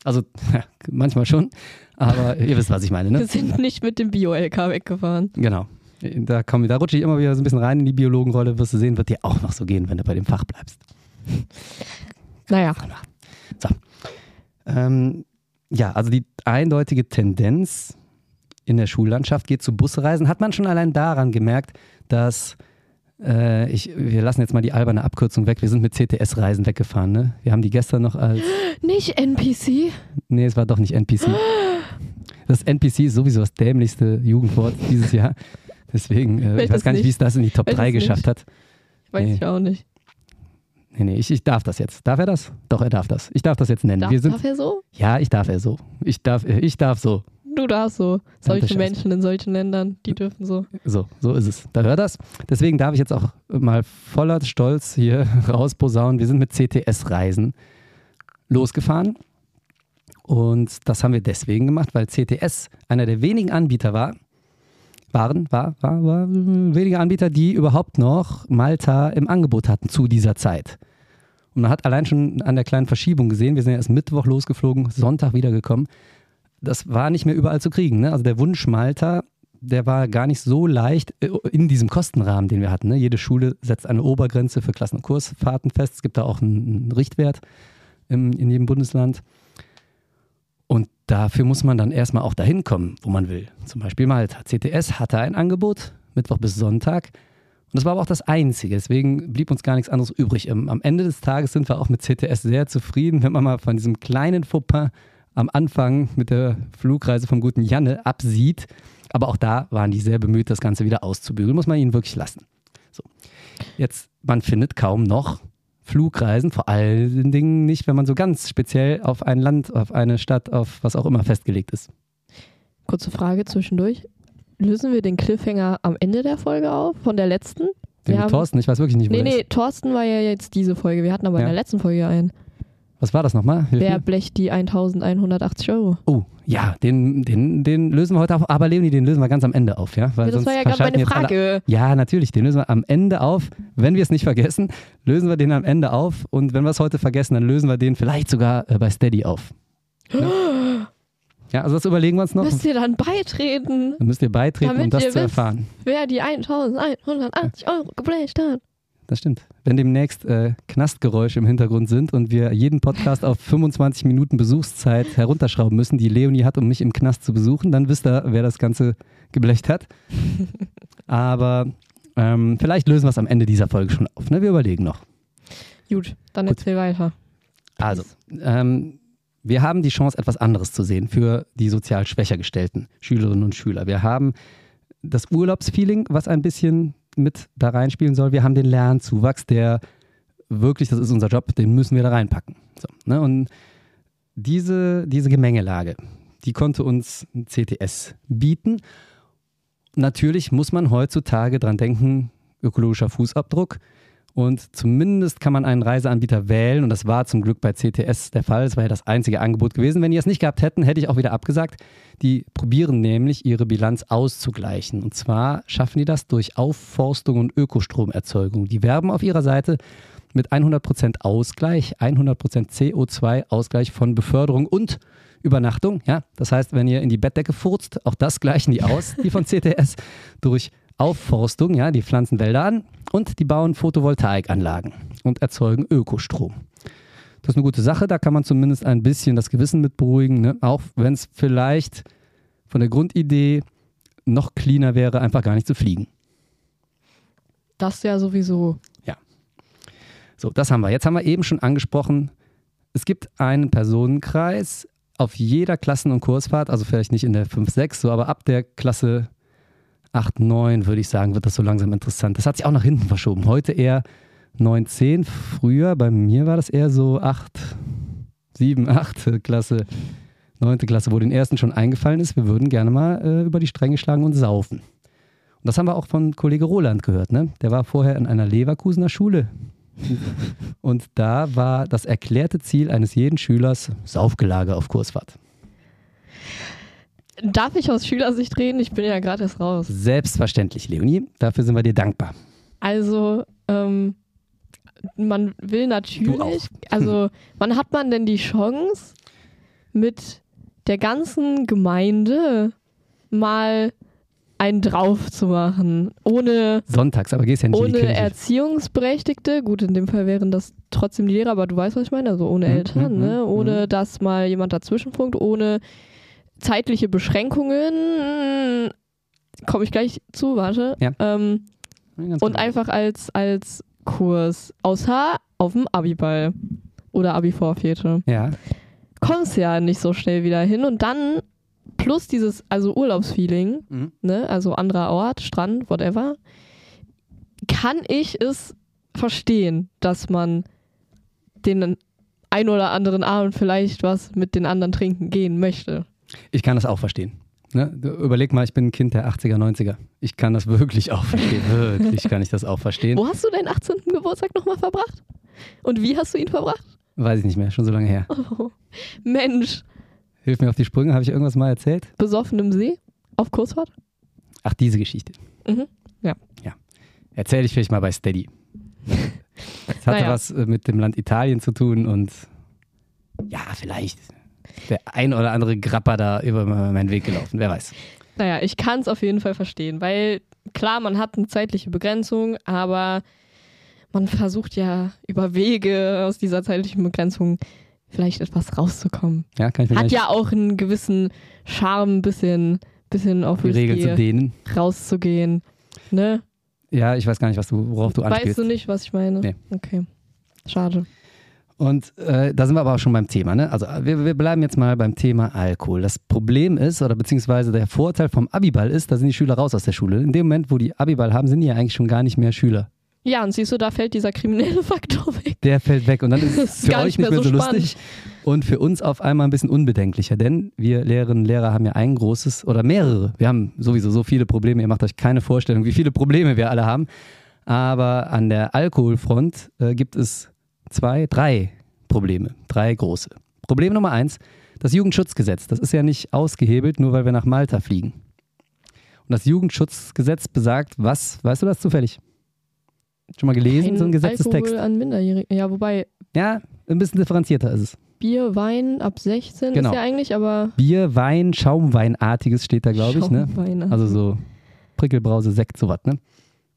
Also ja, manchmal schon, aber ihr wisst, was ich meine. Ne? Wir sind nicht mit dem Bio-LK weggefahren. Genau. Da, komm, da rutsche ich immer wieder so ein bisschen rein in die Biologenrolle. Wirst du sehen, wird dir auch noch so gehen, wenn du bei dem Fach bleibst. Naja, So. Ähm, ja, also die eindeutige Tendenz in der Schullandschaft geht zu Busreisen. Hat man schon allein daran gemerkt, dass äh, ich, wir lassen jetzt mal die alberne Abkürzung weg. Wir sind mit CTS-Reisen weggefahren. Ne? Wir haben die gestern noch als. nicht NPC. Nee, es war doch nicht NPC. Das NPC ist sowieso das dämlichste Jugendwort dieses Jahr. Deswegen, äh, ich weiß gar nicht, wie es nicht? das in die Top Welches 3 geschafft hat. Weiß Nee. ich auch nicht. Nee, nee, ich, ich darf das jetzt. Darf er das? Doch, er darf das. Ich darf das jetzt nennen. Darf, wir sind, darf er so? ja, ich darf er so. Ich darf, äh, ich darf so. Du darfst so. Solche. Menschen in solchen Ländern, die dürfen so. So, so ist es. Da hört das. Deswegen darf ich jetzt auch mal voller Stolz hier rausposaunen. Wir sind mit CTS-Reisen losgefahren. Und das haben wir deswegen gemacht, weil CTS einer der wenigen Anbieter war, waren, war, war, war, wenige Anbieter, die überhaupt noch Malta im Angebot hatten zu dieser Zeit. Und man hat allein schon an der kleinen Verschiebung gesehen, wir sind ja erst Mittwoch losgeflogen, Sonntag wiedergekommen. Das war nicht mehr überall zu kriegen. Ne? Also der Wunsch Malta, der war gar nicht so leicht äh, in diesem Kostenrahmen, den wir hatten. Ne? Jede Schule setzt eine Obergrenze für Klassen- und Kursfahrten fest. Es gibt da auch einen, Richtwert im, in jedem Bundesland. Und dafür muss man dann erstmal auch dahin kommen, wo man will. Zum Beispiel Malta. CTS hatte ein Angebot, Mittwoch bis Sonntag. Und das war aber auch das Einzige. Deswegen blieb uns gar nichts anderes übrig. Am am Ende des Tages sind wir auch mit CTS sehr zufrieden, wenn man mal von diesem kleinen Fauxpas am Anfang mit der Flugreise vom guten Janne absieht. Aber auch da waren die sehr bemüht, das Ganze wieder auszubügeln. Muss man ihnen wirklich lassen. So. Jetzt, man findet kaum noch Flugreisen, vor allen Dingen nicht, wenn man so ganz speziell auf ein Land, auf eine Stadt, auf was auch immer festgelegt ist. Kurze Frage zwischendurch. Lösen wir den Cliffhanger am Ende der Folge auf? Von der letzten? Den Wir mit haben- Thorsten, ich weiß wirklich nicht, wo Nee, nee. Thorsten war ja jetzt diese Folge. Wir hatten aber in Ja. der letzten Folge einen. Was war das nochmal? Wer blecht die 1180 Euro? Oh, ja, den, den, den lösen wir heute auf. Aber Leonie, den lösen wir ganz am Ende auf, ja? Weil Ja, das war ja gerade meine Frage. Ja, natürlich, den lösen wir am Ende auf. Wenn wir es nicht vergessen, lösen wir den am Ende auf. Und wenn wir es heute vergessen, dann lösen wir den vielleicht sogar äh, bei Steady auf. Ja? ja, also das überlegen wir uns noch. Müsst ihr dann beitreten, Dann müsst ihr beitreten, um Damit das ihr zu wisst. erfahren. wer die 1180 Euro geblecht hat? Das stimmt. Wenn demnächst äh, Knastgeräusche im Hintergrund sind und wir jeden Podcast auf 25 Minuten Besuchszeit herunterschrauben müssen, die Leonie hat, um mich im Knast zu besuchen, dann wisst ihr, wer das Ganze geblecht hat. Aber ähm, vielleicht lösen wir es am Ende dieser Folge schon auf. Ne? Wir überlegen noch. Gut, dann Gut. erzähl weiter. Also, ähm, wir haben die Chance, etwas anderes zu sehen für die sozial schwächer gestellten Schülerinnen und Schüler. Wir haben das Urlaubsfeeling, was ein bisschen mit da reinspielen soll. Wir haben den Lernzuwachs, der wirklich, das ist unser Job, den müssen wir da reinpacken. So, ne? Und diese, diese Gemengelage, die konnte uns CTS bieten. Natürlich muss man heutzutage dran denken, ökologischer Fußabdruck. Und zumindest kann man einen Reiseanbieter wählen. Und das war zum Glück bei CTS der Fall. Das war ja das einzige Angebot gewesen. Wenn die es nicht gehabt hätten, hätte ich auch wieder abgesagt. Die probieren nämlich, ihre Bilanz auszugleichen. Und zwar schaffen die das durch Aufforstung und Ökostromerzeugung. Die werben auf ihrer Seite mit 100% Ausgleich, 100% CO2-Ausgleich von Beförderung und Übernachtung. Ja, das heißt, wenn ihr in die Bettdecke furzt, auch das gleichen die aus, die von CTS, durch Aufforstung, ja, die pflanzen Wälder an und die bauen Photovoltaikanlagen und erzeugen Ökostrom. Das ist eine gute Sache, da kann man zumindest ein bisschen das Gewissen mit beruhigen, ne? auch wenn es vielleicht von der Grundidee noch cleaner wäre, einfach gar nicht zu fliegen. Das ja sowieso. So, das haben wir. Jetzt haben wir eben schon angesprochen, es gibt einen Personenkreis auf jeder Klassen- und Kursfahrt, also vielleicht nicht in der 5, 6, so, aber ab der Klasse 8, 9 würde ich sagen, wird das so langsam interessant. Das hat sich auch nach hinten verschoben. Heute eher 9, 10. Früher, bei mir war das eher so 8, 7, 8 Klasse, 9. Klasse, wo den ersten schon eingefallen ist, wir würden gerne mal äh, über die Stränge schlagen und saufen. Und das haben wir auch von Kollege Roland gehört. Ne? Der war vorher in einer Leverkusener Schule. Und da war das erklärte Ziel eines jeden Schülers Saufgelage auf Kursfahrt. Darf ich aus Schülersicht reden? Ich bin ja gerade erst raus. Selbstverständlich, Leonie. Dafür sind wir dir dankbar. Also, ähm, man will natürlich, also, wann hat man denn die Chance, mit der ganzen Gemeinde mal einen drauf zu machen? Ohne, Sonntags, aber gehst ja nicht ohne. Erziehungsberechtigte, gut, in dem Fall wären das trotzdem die Lehrer, aber du weißt, was ich meine, also ohne Mhm, Eltern, mhm, ne? mhm. ohne dass mal jemand dazwischenfunkt, ohne zeitliche Beschränkungen. Komme ich gleich zu, warte. Ja. Ähm, und genau. einfach als, als Kurs, außer auf dem Abiball oder Abi-Vorfete. Ja, Kommst ja nicht so schnell wieder hin und dann plus dieses, also Urlaubsfeeling, Mhm. ne, also anderer Ort, Strand, whatever, kann ich es verstehen, dass man den ein oder anderen Abend vielleicht was mit den anderen trinken gehen möchte. Ich kann das auch verstehen. Ne? Überleg mal, ich bin ein Kind der 80er, 90er. Ich kann das wirklich auch verstehen. wirklich kann ich das auch verstehen. Wo hast du deinen 18. Geburtstag nochmal verbracht? Und wie hast du ihn verbracht? Weiß ich nicht mehr, schon so lange her. Oh, Mensch, Hilf mir auf die Sprünge, habe ich irgendwas mal erzählt? besoffen im See? Auf Kursfahrt? Ach, diese Geschichte. Mhm. Erzähle ich vielleicht mal bei Steady. Es hatte Naja. was äh, mit dem Land Italien zu tun und ja, vielleicht der ein oder andere Grapper da über meinen Weg gelaufen, wer weiß. Naja, ich kann es auf jeden Fall verstehen, weil klar, man hat eine zeitliche Begrenzung, aber man versucht ja über Wege aus dieser zeitlichen Begrenzung vielleicht etwas rauszukommen. Ja, kann ich mir Hat ja auch einen gewissen Charme, ein bisschen, bisschen auf die Regeln zu dehnen. rauszugehen. Ne? Ja, ich weiß gar nicht, was du, worauf du anspielst. Weißt du nicht, was ich meine? Nee. Okay. Schade. Und äh, da sind wir aber auch schon beim Thema. Ne? Also wir, wir bleiben jetzt mal beim Thema Alkohol. Das Problem ist, oder beziehungsweise der Vorteil vom Abiball ist, da sind die Schüler raus aus der Schule. In dem Moment, wo die Abiball haben, sind die ja eigentlich schon gar nicht mehr Schüler. Ja, und siehst du, da fällt dieser kriminelle Faktor weg. Der fällt weg und dann ist es für euch nicht nicht mehr mehr so so lustig und für uns auf einmal ein bisschen unbedenklicher, denn wir Lehrerinnen und Lehrer haben ja ein großes oder mehrere. Wir haben sowieso so viele Probleme, ihr macht euch keine Vorstellung, wie viele Probleme wir alle haben. Aber an der Alkoholfront äh, gibt es zwei, drei Probleme, drei große. Problem Nummer eins, das Jugendschutzgesetz. Das ist ja nicht ausgehebelt, nur weil wir nach Malta fliegen. Und das Jugendschutzgesetz besagt, was, weißt du das zufällig? Schon mal gelesen, Kein so ein Gesetzestext? Alkohol an Minderjährigen. Ja, wobei Ja, ein bisschen differenzierter ist es. Bier, Wein ab 16 Genau. ist ja eigentlich, aber Bier, Wein, Schaumweinartiges steht da, glaube ich. Ne? Also so Prickelbrause, Sekt, sowas. Ne?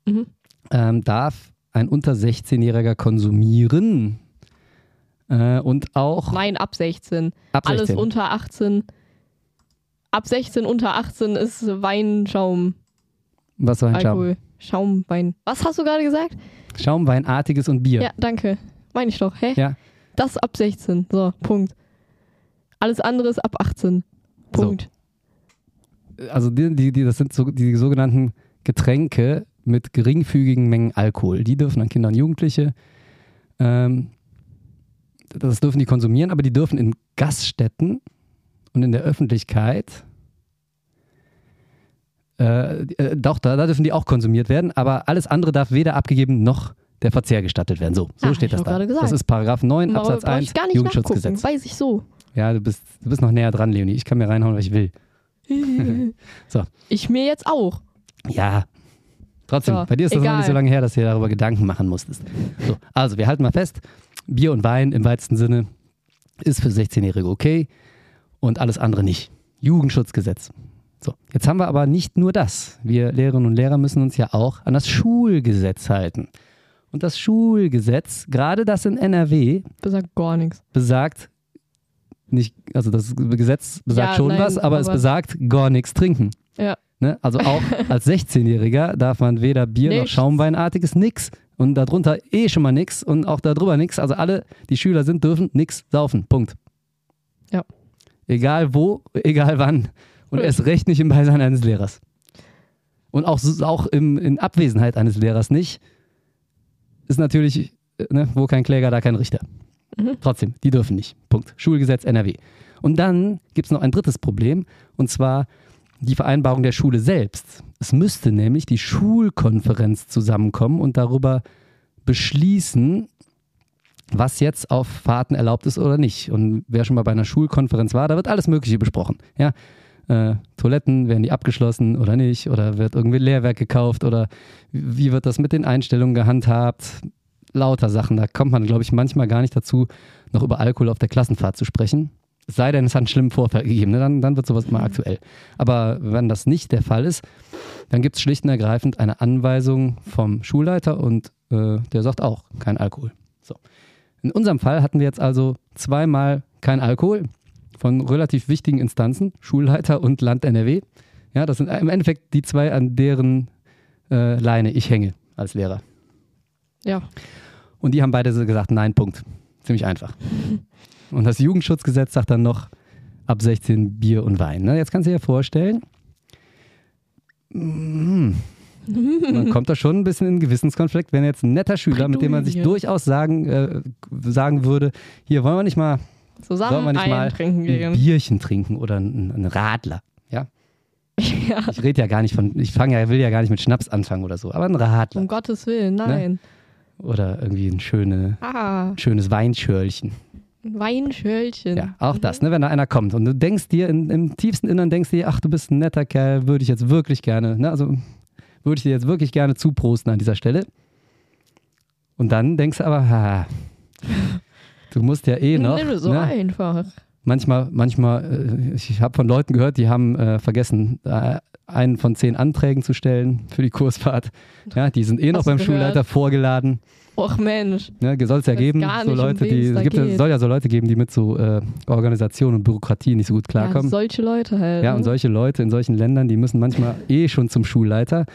Mhm. Ähm, darf ein unter 16-Jähriger konsumieren äh, und auch Nein, ab 16. ab 16. Alles unter 18. Ab 16 unter 18 ist Wein, Schaum, Was soll ein Schaum? Alkohol. Schaumwein. Was hast du gerade gesagt? Schaumweinartiges und Bier. Ja, danke. Meine ich doch. Hä? Ja. Das ab 16. So, Punkt. Alles andere ist ab 18. Punkt. Also die, die, die, das sind so, die sogenannten Getränke mit geringfügigen Mengen Alkohol. Die dürfen an Kinder und Jugendliche, ähm, das dürfen die konsumieren, aber die dürfen in Gaststätten und in der Öffentlichkeit, äh, äh, doch, da, da dürfen die auch konsumiert werden, aber alles andere darf weder abgegeben noch der Verzehr gestattet werden. So, so Ah, steht das da. Das ist Paragraph 9 Aber Absatz brauch 1 ich gar nicht Jugendschutzgesetz. weiß ich so. Ja, du bist, du bist noch näher dran, Leonie. Ich kann mir reinhauen, was ich will. So. Ich mir jetzt auch. Ja. Trotzdem, So, bei dir ist das noch egal. nicht so lange her, dass du dir darüber Gedanken machen musstest. So, also, wir halten mal fest: Bier und Wein im weitesten Sinne ist für 16-Jährige okay und alles andere nicht. Jugendschutzgesetz. So, jetzt haben wir aber nicht nur das. Wir Lehrerinnen und Lehrer müssen uns ja auch an das Schulgesetz halten. Und das Schulgesetz, gerade das in NRW, Besagt gar nichts. besagt nicht, also das Gesetz besagt Ja, schon nein, was, aber, es aber- besagt gar nichts trinken. Ja. Ne? Also auch als 16-Jähriger darf man weder Bier noch Nichts. Schaumweinartiges, nix. Und darunter eh schon mal nix und auch darüber nix. Also alle, die Schüler sind, dürfen nix saufen. Punkt. Ja. Egal wo, egal wann. Und erst recht nicht im Beisein eines Lehrers. Und auch, auch im, in Abwesenheit eines Lehrers nicht. Ist natürlich, äh, ne, wo kein Kläger, da kein Richter. Mhm. Trotzdem, die dürfen nicht. Punkt. Schulgesetz NRW. Und dann gibt es noch ein drittes Problem, und zwar die Vereinbarung der Schule selbst. Es müsste nämlich die Schulkonferenz zusammenkommen und darüber beschließen, was jetzt auf Fahrten erlaubt ist oder nicht. Und wer schon mal bei einer Schulkonferenz war, da wird alles Mögliche besprochen. Ja, äh, Toiletten, werden die abgeschlossen oder nicht? Oder wird irgendwie Lehrwerk gekauft? Oder wie wird das mit den Einstellungen gehandhabt? Lauter Sachen. Da kommt man, glaube ich, manchmal gar nicht dazu, noch über Alkohol auf der Klassenfahrt zu sprechen. Sei denn, es hat einen schlimmen Vorfall gegeben, ne? dann, dann wird sowas mal aktuell. Aber wenn das nicht der Fall ist, dann gibt es schlicht und ergreifend eine Anweisung vom Schulleiter und äh, der sagt auch, kein Alkohol. So. In unserem Fall hatten wir jetzt also zweimal kein Alkohol von relativ wichtigen Instanzen, Schulleiter und Land NRW. Ja, das sind im Endeffekt die zwei, an deren äh, Leine ich hänge als Lehrer. Ja. Und die haben beide so gesagt, nein, Punkt. Ziemlich einfach. Und das Jugendschutzgesetz sagt dann noch, ab 16 Bier und Wein. Ne? Jetzt kannst du dir vorstellen, mm, man kommt da schon ein bisschen in einen Gewissenskonflikt, wenn jetzt ein netter Schüler, mit dem man sich durchaus sagen, äh, sagen würde, hier wollen wir nicht mal, sollen wir Zusammen nicht mal eintrinken ein. Bierchen trinken oder einen, Radler. Ja? Ja. Ich rede ja gar nicht von, ich fange ja, will ja gar nicht mit Schnaps anfangen oder so, aber ein Radler. Um Gottes Willen, nein. Oder irgendwie ein schöne, Ah, schönes Weinschörlchen. Ein Weinschölchen. Ja, auch das, ne, wenn da einer kommt und du denkst dir, in, im tiefsten Innern denkst dir, ach, du bist ein netter Kerl, würde ich jetzt wirklich gerne, ne, also würde ich dir jetzt wirklich gerne zuprosten an dieser Stelle. Und dann denkst du aber, ha, du musst ja eh noch. Nicht so ne, einfach. manchmal, manchmal, äh, ich habe von Leuten gehört, die haben äh, vergessen, äh, einen von zehn Anträgen zu stellen für die Kursfahrt. Ja, die sind eh noch Hast du beim gehört? Schulleiter vorgeladen. Och Mensch. Ne, soll es ja geben, so um Leute, wen die es gibt, ja- geht. soll ja so Leute geben, die mit so äh, Organisation und Bürokratie nicht so gut Ja, klarkommen. solche Leute halt. Ja, ne? und solche Leute in solchen Ländern, die müssen manchmal eh schon zum Schulleiter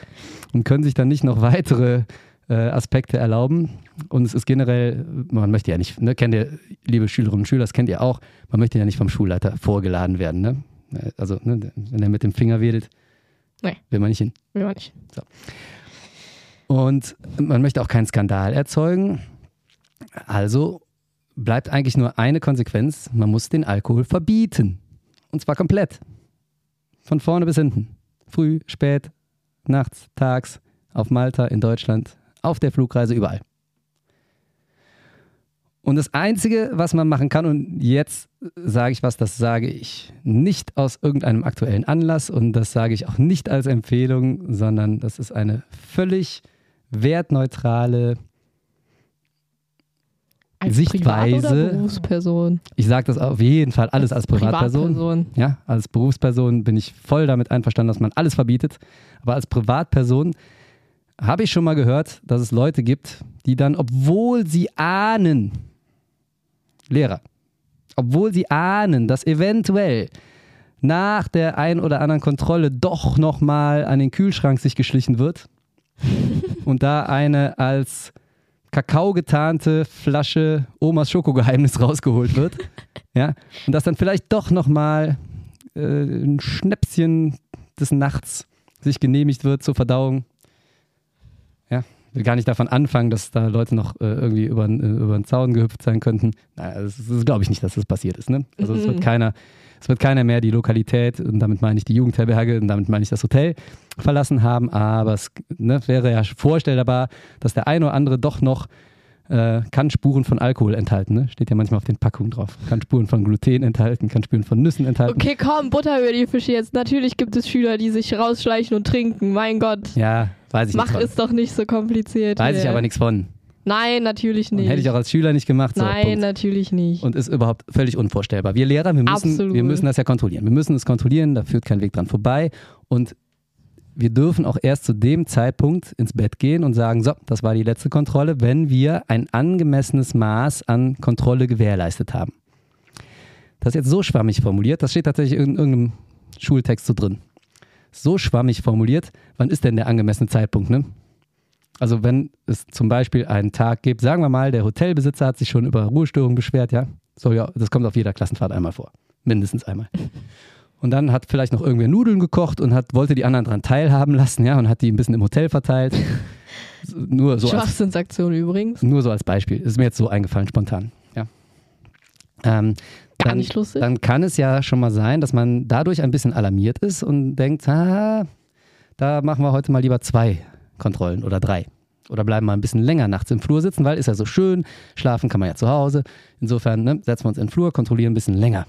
und können sich dann nicht noch weitere äh, Aspekte erlauben. Und es ist generell, man möchte ja nicht, ne, kennt ihr, liebe Schülerinnen und Schüler, das kennt ihr auch, man möchte ja nicht vom Schulleiter vorgeladen werden. Ne? Also, ne, wenn er mit dem Finger wedelt, Nee. will man nicht hin. Will man nicht. Und man möchte auch keinen Skandal erzeugen. Also bleibt eigentlich nur eine Konsequenz, man muss den Alkohol verbieten. Und zwar komplett. Von vorne bis hinten. Früh, spät, nachts, tags, auf Malta, in Deutschland, auf der Flugreise, überall. Und das Einzige, was man machen kann, und jetzt sage ich was, das sage ich nicht aus irgendeinem aktuellen Anlass und das sage ich auch nicht als Empfehlung, sondern das ist eine völlig wertneutrale, Als Sichtweise- Privat- oder Berufsperson. ich sage das auf jeden Fall alles als Privatperson. Privatperson. Ja, als Berufsperson bin ich voll damit einverstanden, dass man alles verbietet. Aber als Privatperson habe ich schon mal gehört, dass es Leute gibt, die dann, obwohl sie ahnen, Lehrer, obwohl sie ahnen, dass eventuell nach der ein oder anderen Kontrolle doch nochmal an den Kühlschrank sich geschlichen wird und da eine als Kakao getarnte Flasche Omas Schokogeheimnis rausgeholt wird. ja, und dass dann vielleicht doch nochmal äh, ein Schnäpschen des Nachts sich genehmigt wird zur Verdauung. Ja, will gar nicht davon anfangen, dass da Leute noch äh, irgendwie über, äh, über den Zaun gehüpft sein könnten. Naja, das, das glaube ich nicht, dass das passiert ist. Ne? Also es wird keiner Es wird keiner mehr die Lokalität, und damit meine ich die Jugendherberge, und damit meine ich das Hotel, verlassen haben. Aber es ne, wäre ja vorstellbar, dass der eine oder andere doch noch äh, kann Spuren von Alkohol enthalten. Ne? Steht ja manchmal auf den Packungen drauf. Kann Spuren von Gluten enthalten, kann Spuren von Nüssen enthalten. Okay, komm, Butter über die Fische jetzt. Natürlich gibt es Schüler, die sich rausschleichen und trinken. Mein Gott. Ja, weiß ich Mach nichts es doch nicht so kompliziert. Weiß ich hier. aber nichts von. Nein, natürlich Und nicht. hätte ich auch als Schüler nicht gemacht. So, Nein, Punkt. natürlich nicht. Und ist überhaupt völlig unvorstellbar. Wir Lehrer, wir müssen, Absolut. wir müssen das ja kontrollieren. Wir müssen es kontrollieren, da führt kein Weg dran vorbei. Und wir dürfen auch erst zu dem Zeitpunkt ins Bett gehen und sagen, so, das war die letzte Kontrolle, wenn wir ein angemessenes Maß an Kontrolle gewährleistet haben. Das ist jetzt so schwammig formuliert, das steht tatsächlich in irgendeinem Schultext so drin. So schwammig formuliert, wann ist denn der angemessene Zeitpunkt, ne? Also wenn es zum Beispiel einen Tag gibt, sagen wir mal, der Hotelbesitzer hat sich schon über Ruhestörungen beschwert, ja, soll ja, das kommt auf jeder Klassenfahrt einmal vor, mindestens einmal. Und dann hat vielleicht noch irgendwer Nudeln gekocht und hat, wollte die anderen daran teilhaben lassen, ja, und hat die ein bisschen im Hotel verteilt. nur, so als, Schwachsinnsaktion übrigens. nur so als Beispiel. Ist mir jetzt so eingefallen, spontan. Ja. Ähm, dann, nicht lustig. dann kann es ja schon mal sein, dass man dadurch ein bisschen alarmiert ist und denkt, ah, da machen wir heute mal lieber zwei Kontrollen oder drei. Oder bleiben mal ein bisschen länger nachts im Flur sitzen, weil ist ja so schön, schlafen kann man ja zu Hause. Insofern ne, setzen wir uns in den Flur, kontrollieren ein bisschen länger.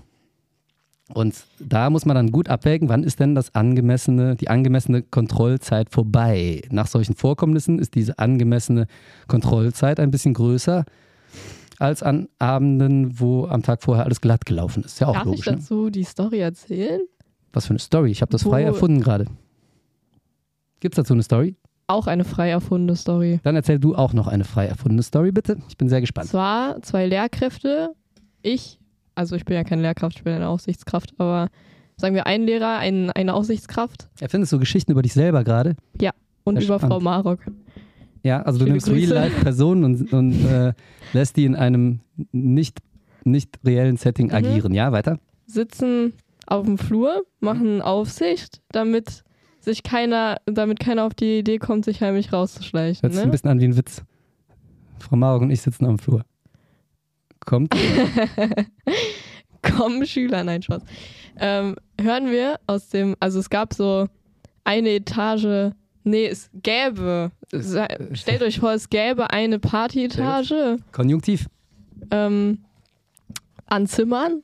Und da muss man dann gut abwägen, wann ist denn das angemessene, die angemessene Kontrollzeit vorbei. Nach solchen Vorkommnissen ist diese angemessene Kontrollzeit ein bisschen größer als an Abenden, wo am Tag vorher alles glatt gelaufen ist. Ja auch Darf logisch. ich Ne? dazu die Story erzählen? Was für eine Story. Ich habe das frei Wo- erfunden gerade. Gibt es dazu eine Story? Auch eine frei erfundene Story. Dann erzähl du auch noch eine frei erfundene Story, bitte. Ich bin sehr gespannt. Zwar zwei Lehrkräfte, ich, also ich bin ja keine Lehrkraft, ich bin eine Aufsichtskraft, aber sagen wir ein Lehrer, ein, eine Aufsichtskraft Erfindest du Geschichten über dich selber gerade? und Sehr über spannend. Frau Marok. Ja, also du Schöne nimmst Grüße. Real-Life-Personen und, und äh, lässt die in einem nicht, nicht reellen Setting Mhm. agieren. Ja, weiter? Sitzen auf dem Flur, machen Aufsicht, damit sich keiner, damit keiner auf die Idee kommt, sich heimlich rauszuschleichen. Hört sich ein Ne? bisschen an wie ein Witz. Frau Marok und ich sitzen am Flur. Kommt. Kommen Schüler, nein, Spaß. Ähm, hören wir aus dem, also es gab so eine Etage, nee, es gäbe, stellt euch vor, es gäbe eine Partyetage Konjunktiv. ähm, an Zimmern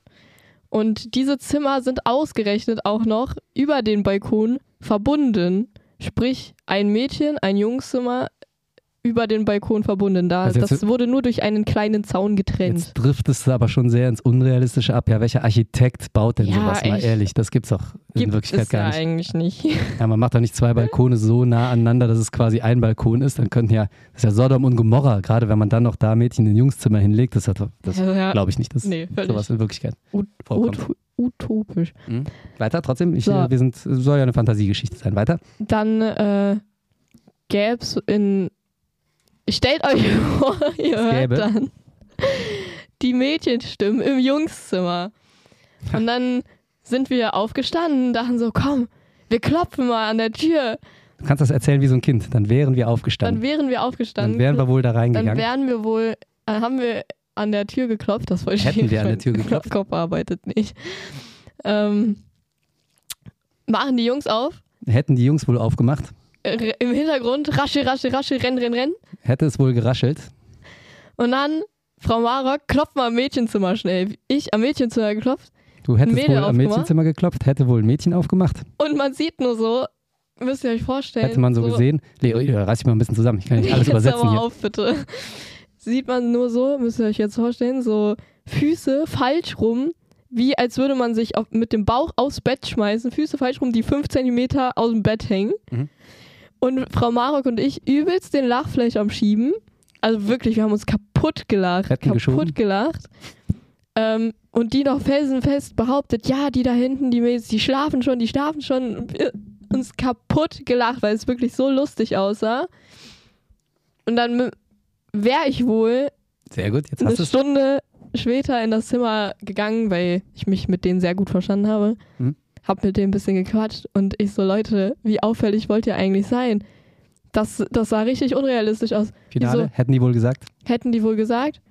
und diese Zimmer sind ausgerechnet auch noch über den Balkon verbunden. Sprich, ein Mädchen, ein Jungszimmer über den Balkon verbunden. Da, Also das wurde nur durch einen kleinen Zaun getrennt. Jetzt driftest du aber schon sehr ins Unrealistische ab. Ja, welcher Architekt baut denn Ja, sowas? Mal echt. ehrlich, das gibt's doch in Gibt Wirklichkeit es gar ja nicht. eigentlich nicht. Ja, man macht doch nicht zwei Balkone so nah aneinander, dass es quasi ein Balkon ist. Dann könnten ja, das ist ja Sodom und Gomorra, gerade wenn man dann noch da Mädchen in ein Jungszimmer hinlegt. Das, hat das ja, glaube ich nicht, dass nee, sowas in Wirklichkeit ut vorkommt. ut utopisch. Weiter, trotzdem, ich, So. äh, wir sind, soll ja eine Fantasiegeschichte sein. Weiter. Dann äh, gäbe es in. Stellt euch vor, ihr hört gäbe? dann die Mädchenstimmen im Jungszimmer. Und dann sind wir aufgestanden, dachten so, komm, wir klopfen mal an der Tür. Du kannst das erzählen wie so ein Kind. Dann wären wir Dann aufgestanden. wären wir Dann, aufgestanden. wären wir wohl da dann reingegangen. wären wir wohl, dann haben wir an der Tür geklopft, das wollte ich Hätten nicht, wir an der Tür geklopft? Kopf arbeitet nicht. Ähm, machen die Jungs auf, Hätten die Jungs wohl aufgemacht, äh, im Hintergrund rasche, rasche, rasche, renn, renn, renn. hätte es wohl geraschelt. Und dann, Frau Marok, klopft mal am Mädchenzimmer schnell. Ich am Mädchenzimmer geklopft Du hättest wohl am aufgemacht? Mädchenzimmer geklopft, hätte wohl ein Mädchen aufgemacht. und man sieht nur so, müsst ihr euch vorstellen. Hätte man so, gesehen. Leo, reiß dich mal ein bisschen zusammen. Ich kann nicht alles jetzt übersetzen aber hier. auf, bitte. Sieht man nur so, müsst ihr euch jetzt vorstellen, so Füße falsch rum, wie als würde man sich auf, mit dem Bauch aufs Bett schmeißen, Füße falsch rum, die fünf Zentimeter aus dem Bett hängen. Mhm. Und Frau Marok und ich übelst den Lachfleisch am Schieben. Also wirklich, wir haben uns kaputt gelacht. Hätten kaputt geschoben? gelacht. Ähm, und die noch felsenfest behauptet, ja, die da hinten, die Mädels, die schlafen schon, die schlafen schon. Und wir uns kaputt gelacht, weil es wirklich so lustig aussah. Und dann wäre ich wohl Sehr gut, jetzt eine hast es. Stunde später in das Zimmer gegangen, weil ich mich mit denen sehr gut verstanden habe. Mhm. Hab mit denen ein bisschen gequatscht und ich so, Leute, wie auffällig wollt ihr eigentlich sein? Das, das sah richtig unrealistisch aus. Finale, Wieso? hätten die wohl gesagt. Hätten die wohl gesagt?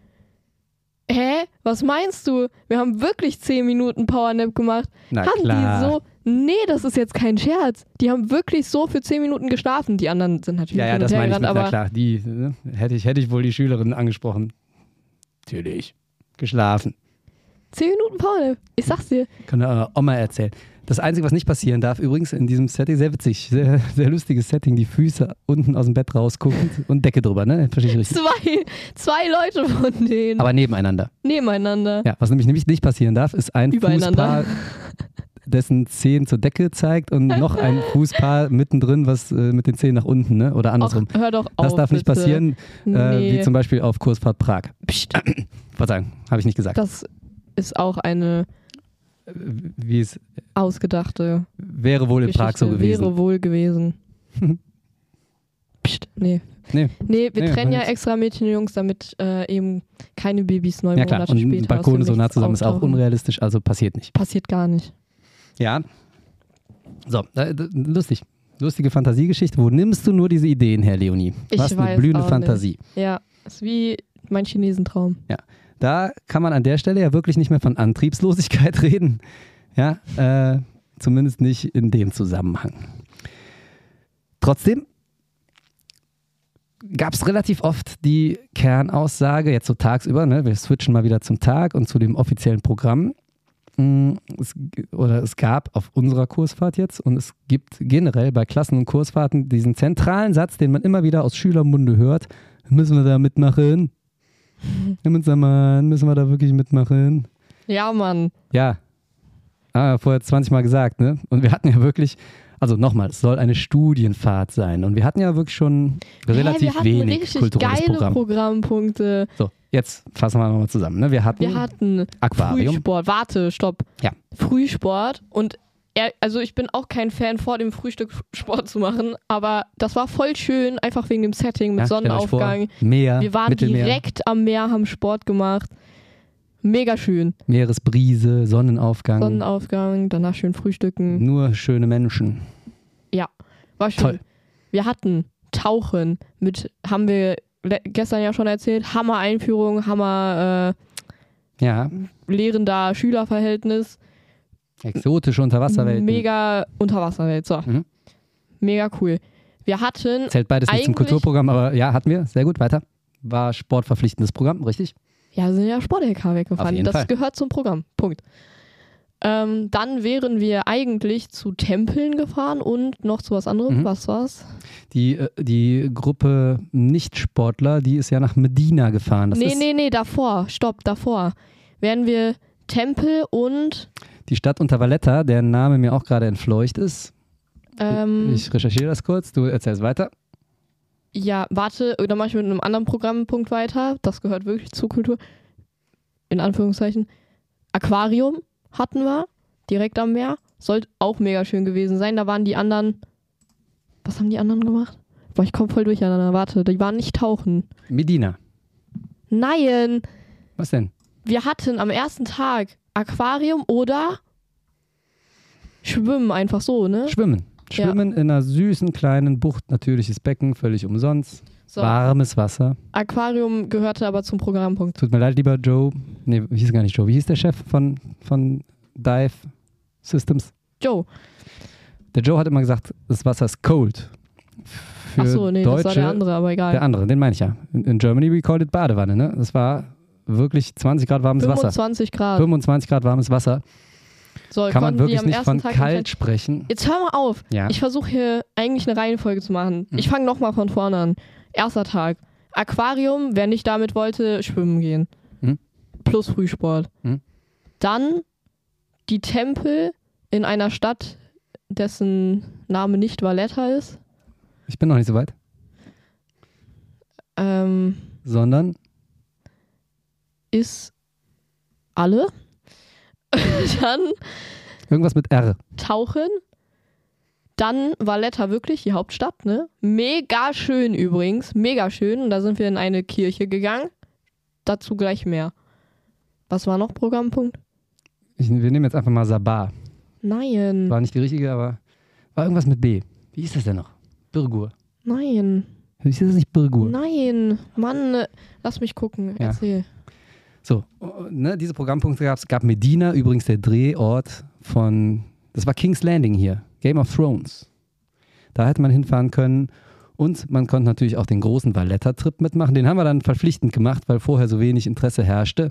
hä, was meinst du? Wir haben wirklich 10 Minuten Powernap gemacht. Na haben klar. die so, nee, das ist jetzt kein Scherz. Die haben wirklich so für 10 Minuten geschlafen. Die anderen sind natürlich Ja, ja, das meine ich mit, aber klar. Die, ne, hätte, ich, hätte ich wohl die Schülerin angesprochen. Natürlich. Geschlafen. 10 Minuten Powernap. Ich sag's dir. Kann der Oma erzählen. Das Einzige, was nicht passieren darf, übrigens in diesem Setting, sehr witzig, sehr, sehr lustiges Setting, die Füße unten aus dem Bett rausguckend und Decke drüber, ne? Verstehe ich richtig. Zwei, zwei Leute von denen Aber nebeneinander. nebeneinander. Ja, was nämlich, nämlich nicht passieren darf, ist ein. Fußpaar, dessen Zehen zur Decke zeigt und noch ein Fußpaar mittendrin, was äh, mit den Zehen nach unten, ne? Oder Och, andersrum. hör doch auf. das darf nicht bitte. passieren, äh, Nee. wie zum Beispiel auf Kursfahrt Prag. Psst, Verzeihung, habe ich nicht gesagt. das ist auch eine Wie es ausgedachte wäre wohl in Geschichte. Prag so gewesen. Wäre wohl gewesen. Psst, nee. Nee. Nee, wir Nee, trennen ja extra Mädchen und Jungs, damit äh, eben keine Babys neun Ja klar, Monate und später Balkone so nah zusammen ist auch unrealistisch, also passiert nicht. Passiert gar nicht. Ja. So, äh, lustig. Lustige Fantasiegeschichte. Wo nimmst du nur diese Ideen her, Leonie? Ich Was eine blühende Fantasie. Ja, ist wie mein Chinesentraum. Da kann man an der Stelle ja wirklich nicht mehr von Antriebslosigkeit reden. Ja, äh, zumindest nicht in dem Zusammenhang. Trotzdem gab es relativ oft die Kernaussage, jetzt so tagsüber, ne, wir switchen mal wieder zum Tag und zu dem offiziellen Programm. Es, oder es gab auf unserer Kursfahrt jetzt und es gibt generell bei Klassen- und Kursfahrten diesen zentralen Satz, den man immer wieder aus Schülermunde hört. Müssen wir da mitmachen? Münzermann, müssen wir da wirklich mitmachen? Ja, Mann. Ja. Ah, vorher 20 Mal gesagt, ne? Und wir hatten ja wirklich, also nochmal, es soll eine Studienfahrt sein. Und wir hatten ja wirklich schon relativ Hä, wir wenig richtig kulturelles geile Programm. Programmpunkte. So, jetzt fassen wir nochmal zusammen. Ne? Wir hatten Wir hatten Aquarium. Frühsport. Warte, stopp. Ja. Frühsport und er, also ich bin auch kein Fan vor dem Frühstück Sport zu machen, aber das war voll schön, einfach wegen dem Setting mit Ja, Sonnenaufgang. Meer, Wir waren Mittelmeer, direkt am Meer, haben Sport gemacht. Mega schön. Meeresbrise, Sonnenaufgang. Sonnenaufgang, danach schön frühstücken. Nur schöne Menschen. War schön. Toll. Wir hatten Tauchen mit, haben wir gestern ja schon erzählt, Hammer Einführung, Hammer Ja, äh, lehrender Schülerverhältnis. exotische Unterwasserwelten. Mega Unterwasserwelt. So. Mhm. Mega cool. Wir hatten, Zählt beides nicht zum Kulturprogramm, aber ja, hatten wir. Sehr gut, weiter. War sportverpflichtendes Programm, richtig? Ja, sind ja Sport-LK weggefahren. Das Fall. gehört zum Programm. Punkt. Ähm, dann wären wir eigentlich zu Tempeln gefahren und noch zu was anderem. Mhm. Was war's? Die, äh, die Gruppe Nicht-Sportler, die ist ja nach Medina gefahren. Das nee, nee, nee, davor. Stopp, davor. Wären wir Tempel und die Stadt unter Valletta, deren Name mir auch gerade entfleucht ist. ähm, Ich recherchiere das kurz, du erzählst weiter. Ja, warte, dann mache ich mit einem anderen Programmpunkt weiter. Das gehört wirklich zur Kultur. In Anführungszeichen. Aquarium hatten wir, direkt am Meer. Sollte auch mega schön gewesen sein. Da waren die anderen. Was haben die anderen gemacht? Boah, ich komme voll durcheinander. Warte, die waren nicht tauchen. Medina. Nein, Was denn? wir hatten am ersten Tag Aquarium oder Schwimmen einfach so, ne? Schwimmen. Ja. Schwimmen in einer süßen kleinen Bucht, natürliches Becken, völlig umsonst. So. Warmes Wasser. Aquarium gehörte aber zum Programmpunkt. Tut mir leid, lieber Joe. Nee, hieß gar nicht Joe. Wie hieß der Chef von, von Dive Systems? Joe. Der Joe hat immer gesagt, das Wasser ist cold. Für Achso, nee, Deutsche, das war der andere, aber egal. Der andere, den meine ich ja. In, in Germany we called it Badewanne, ne? Das war wirklich 20 Grad warmes Wasser. 25 Grad. 25 Grad warmes Wasser. So, Kann man wirklich am nicht ersten von Tag kalt sprechen. Jetzt hör mal auf. Ja. Ich versuche hier eigentlich eine Reihenfolge zu machen. Mhm. Ich fange nochmal von vorne an. Erster Tag. Aquarium, wer nicht damit wollte, schwimmen gehen. Mhm. Plus Frühsport. Mhm. Dann die Tempel in einer Stadt, dessen Name nicht Valletta ist. Ich bin noch nicht so weit. Ähm, Sondern ist alle. Dann irgendwas mit R. tauchen. Dann Valletta wirklich, die Hauptstadt, ne? Mega schön übrigens, mega schön. Und da sind wir in eine Kirche gegangen. Dazu gleich mehr. Was war noch Programmpunkt? Ich, wir nehmen jetzt einfach mal Sabah. Nein, War nicht die richtige, aber war irgendwas mit B. Wie ist das denn noch? Birgur. nein, Ist das nicht Birgur? nein. Mann, lass mich gucken. Ja. Erzähl. So, ne, diese Programmpunkte gab es. gab Medina, übrigens der Drehort von, das war King's Landing hier, Game of Thrones. Da hätte man hinfahren können. Und man konnte natürlich auch den großen Valletta-Trip mitmachen. Den haben wir dann verpflichtend gemacht, weil vorher so wenig Interesse herrschte.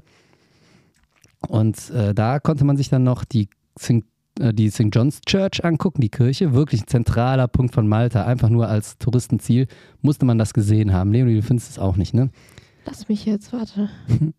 Und äh, da konnte man sich dann noch die St. Äh, die St. John's Church angucken, die Kirche. Wirklich ein zentraler Punkt von Malta. Einfach nur als Touristenziel musste man das gesehen haben. Leonie, du findest es auch nicht, ne? Lass mich jetzt, warte.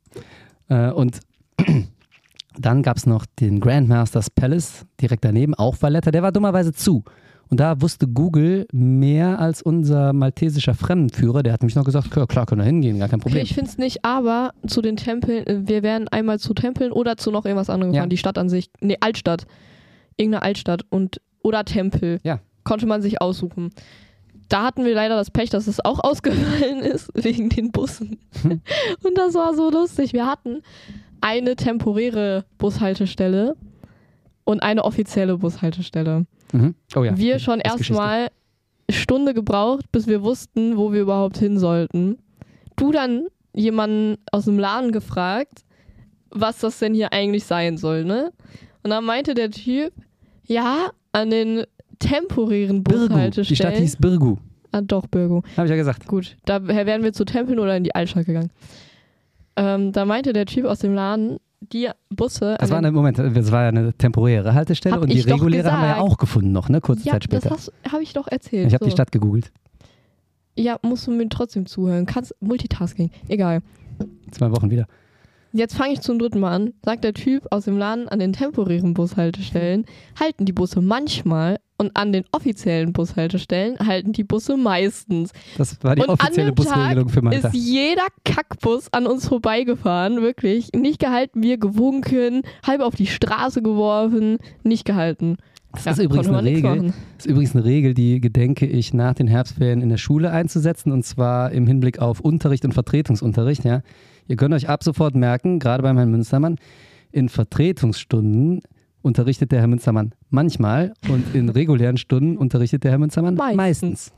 Äh, und dann gab es noch den Grandmaster's Palace direkt daneben, auch Valletta. Der war dummerweise zu. Und da wusste Google mehr als unser maltesischer Fremdenführer. Der hat nämlich noch gesagt, klar, können wir hingehen, gar kein Okay, Problem. ich finde es nicht, aber zu den Tempeln, äh, wir wären einmal zu Tempeln oder zu noch irgendwas anderem Ja. gefahren. Die Stadt an sich, nee, Altstadt. Irgendeine Altstadt und oder Tempel. Ja. Konnte man sich aussuchen. Da hatten wir leider das Pech, dass es auch ausgefallen ist, wegen den Bussen. Hm. Und das war so lustig. Wir hatten eine temporäre Bushaltestelle und eine offizielle Bushaltestelle. Mhm. Oh ja. wir schon erstmal Stunde gebraucht, bis wir wussten, wo wir überhaupt hin sollten. Du dann jemanden aus dem Laden gefragt, was das denn hier eigentlich sein soll, ne? Und dann meinte der Typ, ja, an den temporären Birgu. Die Stadt Bushaltestellen. hieß Birgu. ah, doch, Birgu. Habe ich ja gesagt. Gut, da wären wir zu Tempeln oder in die Altstadt gegangen. Ähm, da meinte der Typ aus dem Laden, die Busse. Das an war eine, Moment, das war ja eine temporäre Haltestelle und die reguläre haben wir ja auch gefunden noch, ne? Kurze ja, Zeit später. das habe ich doch erzählt. Ich habe so. die Stadt gegoogelt. Ja, musst du mir trotzdem zuhören. Kannst Multitasking. Egal. Zwei Wochen wieder. Jetzt fange ich zum dritten Mal an. Sagt der Typ aus dem Laden an den temporären Bushaltestellen, halten die Busse manchmal und an den offiziellen Bushaltestellen halten die Busse meistens. Das war die Und offizielle Busregelung für Malta. Ist jeder Kackbus an uns vorbeigefahren, wirklich. Nicht gehalten, wir gewunken, halb auf die Straße geworfen, nicht gehalten. Das Ja, ist übrigens eine Regel. ist übrigens eine Regel, die gedenke ich nach den Herbstferien in der Schule einzusetzen und zwar im Hinblick auf Unterricht und Vertretungsunterricht. Ja. Ihr könnt euch ab sofort merken, gerade beim Herrn Münstermann, in Vertretungsstunden unterrichtet der Herr Münstermann manchmal und in regulären Stunden unterrichtet der Herr Münstermann meistens. Meistens.